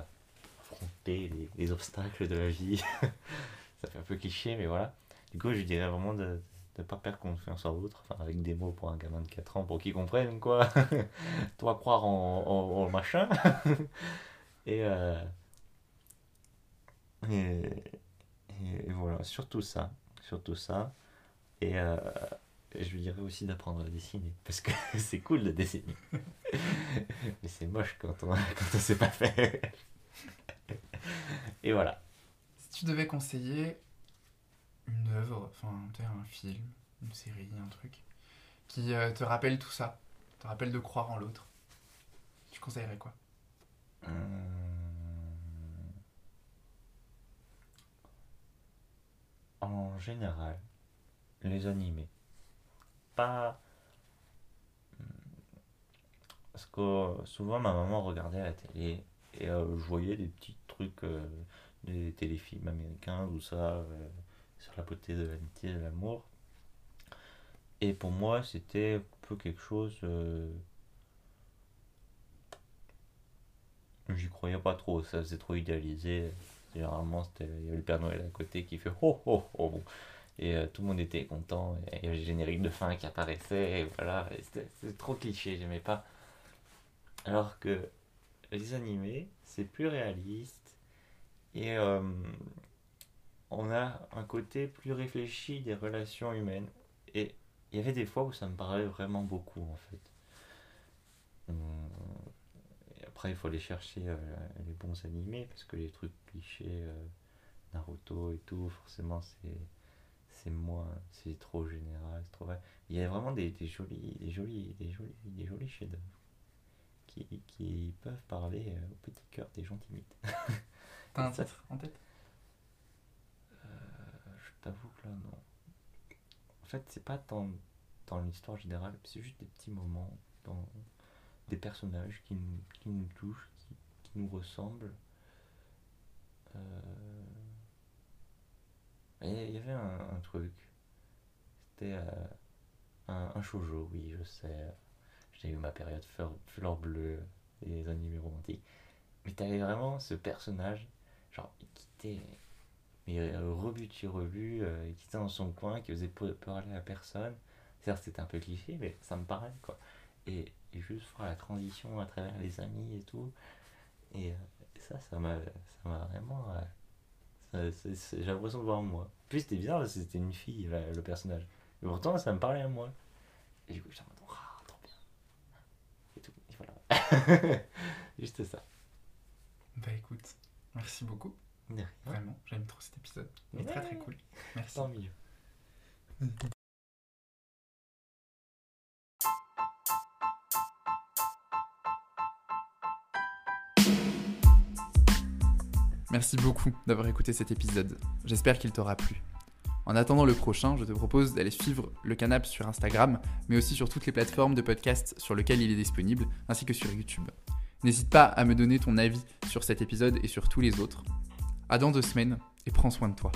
affronter les, les obstacles de la vie. <laughs> Ça fait un peu cliché, mais voilà. Du coup, je dirais vraiment de ne pas perdre confiance en l'autre, enfin, avec des mots pour un gamin de 4 ans pour qu'il comprenne, quoi. <laughs> Toi, croire en, en- en machin. <laughs> et, euh, et- et voilà, surtout ça. Surtout ça. Et, euh, je lui dirais aussi d'apprendre à dessiner. Parce que <laughs> c'est cool de dessiner. <laughs> Mais c'est moche quand on <laughs> quand on sait pas faire. Et voilà. Si tu devais conseiller une œuvre, enfin, un film, une série, un truc, qui euh, te rappelle tout ça, te rappelle de croire en l'autre, tu conseillerais quoi? Hum. En général, les animés. Pas. hum, Parce que souvent ma maman regardait la télé et euh, je voyais des petits trucs, euh, des téléfilms américains ou ça, euh, sur la beauté de l'amitié de l'amour. Et pour moi, c'était un peu quelque chose. J'y croyais pas trop, ça faisait trop idéalisé. Généralement, c'était, il y avait le Père Noël à côté qui fait ho ho ho. Bon. Et euh, tout le monde était content. Il y avait le générique de fin qui apparaissait. Et voilà, c'était trop cliché, j'aimais pas. Alors que les animés, c'est plus réaliste. Et euh, on a un côté plus réfléchi des relations humaines. Et il y avait des fois où ça me parlait vraiment beaucoup en fait. Et après, il faut aller chercher euh, les bons animés parce que les trucs clichés, euh, Naruto et tout, forcément, c'est c'est moins, c'est trop général, c'est trop vrai. Il y a vraiment des, des jolis, des jolis, des jolis, des jolis chefs-d'œuvre qui, qui peuvent parler euh, au petit cœur des gens timides. T'as un <laughs> titre en tête? Je t'avoue que là, non. En fait, c'est pas tant dans l'histoire générale, c'est juste des petits moments, dans des personnages qui nous, qui nous touchent, qui, qui nous ressemblent. Euh, Il y avait un, truc. C'était euh, un, un shoujo, oui, je sais. J'ai eu ma période fleur, bleue, les animés romantiques. Mais t'avais vraiment ce personnage, genre, qui était mais euh, rebuté revu, euh, qui était dans son coin, qui faisait parler à personne. Certes, c'était un peu cliché, mais ça me parlait, quoi. Et, et juste voir la transition à travers les amis et tout. Et euh, ça, ça m'a vraiment. euh, J'ai l'impression de voir moi. Puis c'était bizarre, parce que c'était une fille, le personnage. Et pourtant, ça me parlait à moi. Et du coup, j'étais en mode, ah, trop bien. Et tout. Et voilà. <laughs> Juste ça. Bah écoute, merci beaucoup. Vraiment, j'aime trop cet épisode. Il est très très cool. Merci. Tant mieux. Merci beaucoup d'avoir écouté cet épisode. J'espère qu'il t'aura plu. En attendant le prochain, je te propose d'aller suivre le canap sur Instagram, mais aussi sur toutes les plateformes de podcast sur lesquelles il est disponible, ainsi que sur YouTube. N'hésite pas à me donner ton avis sur cet épisode et sur tous les autres. À dans deux semaines et prends soin de toi.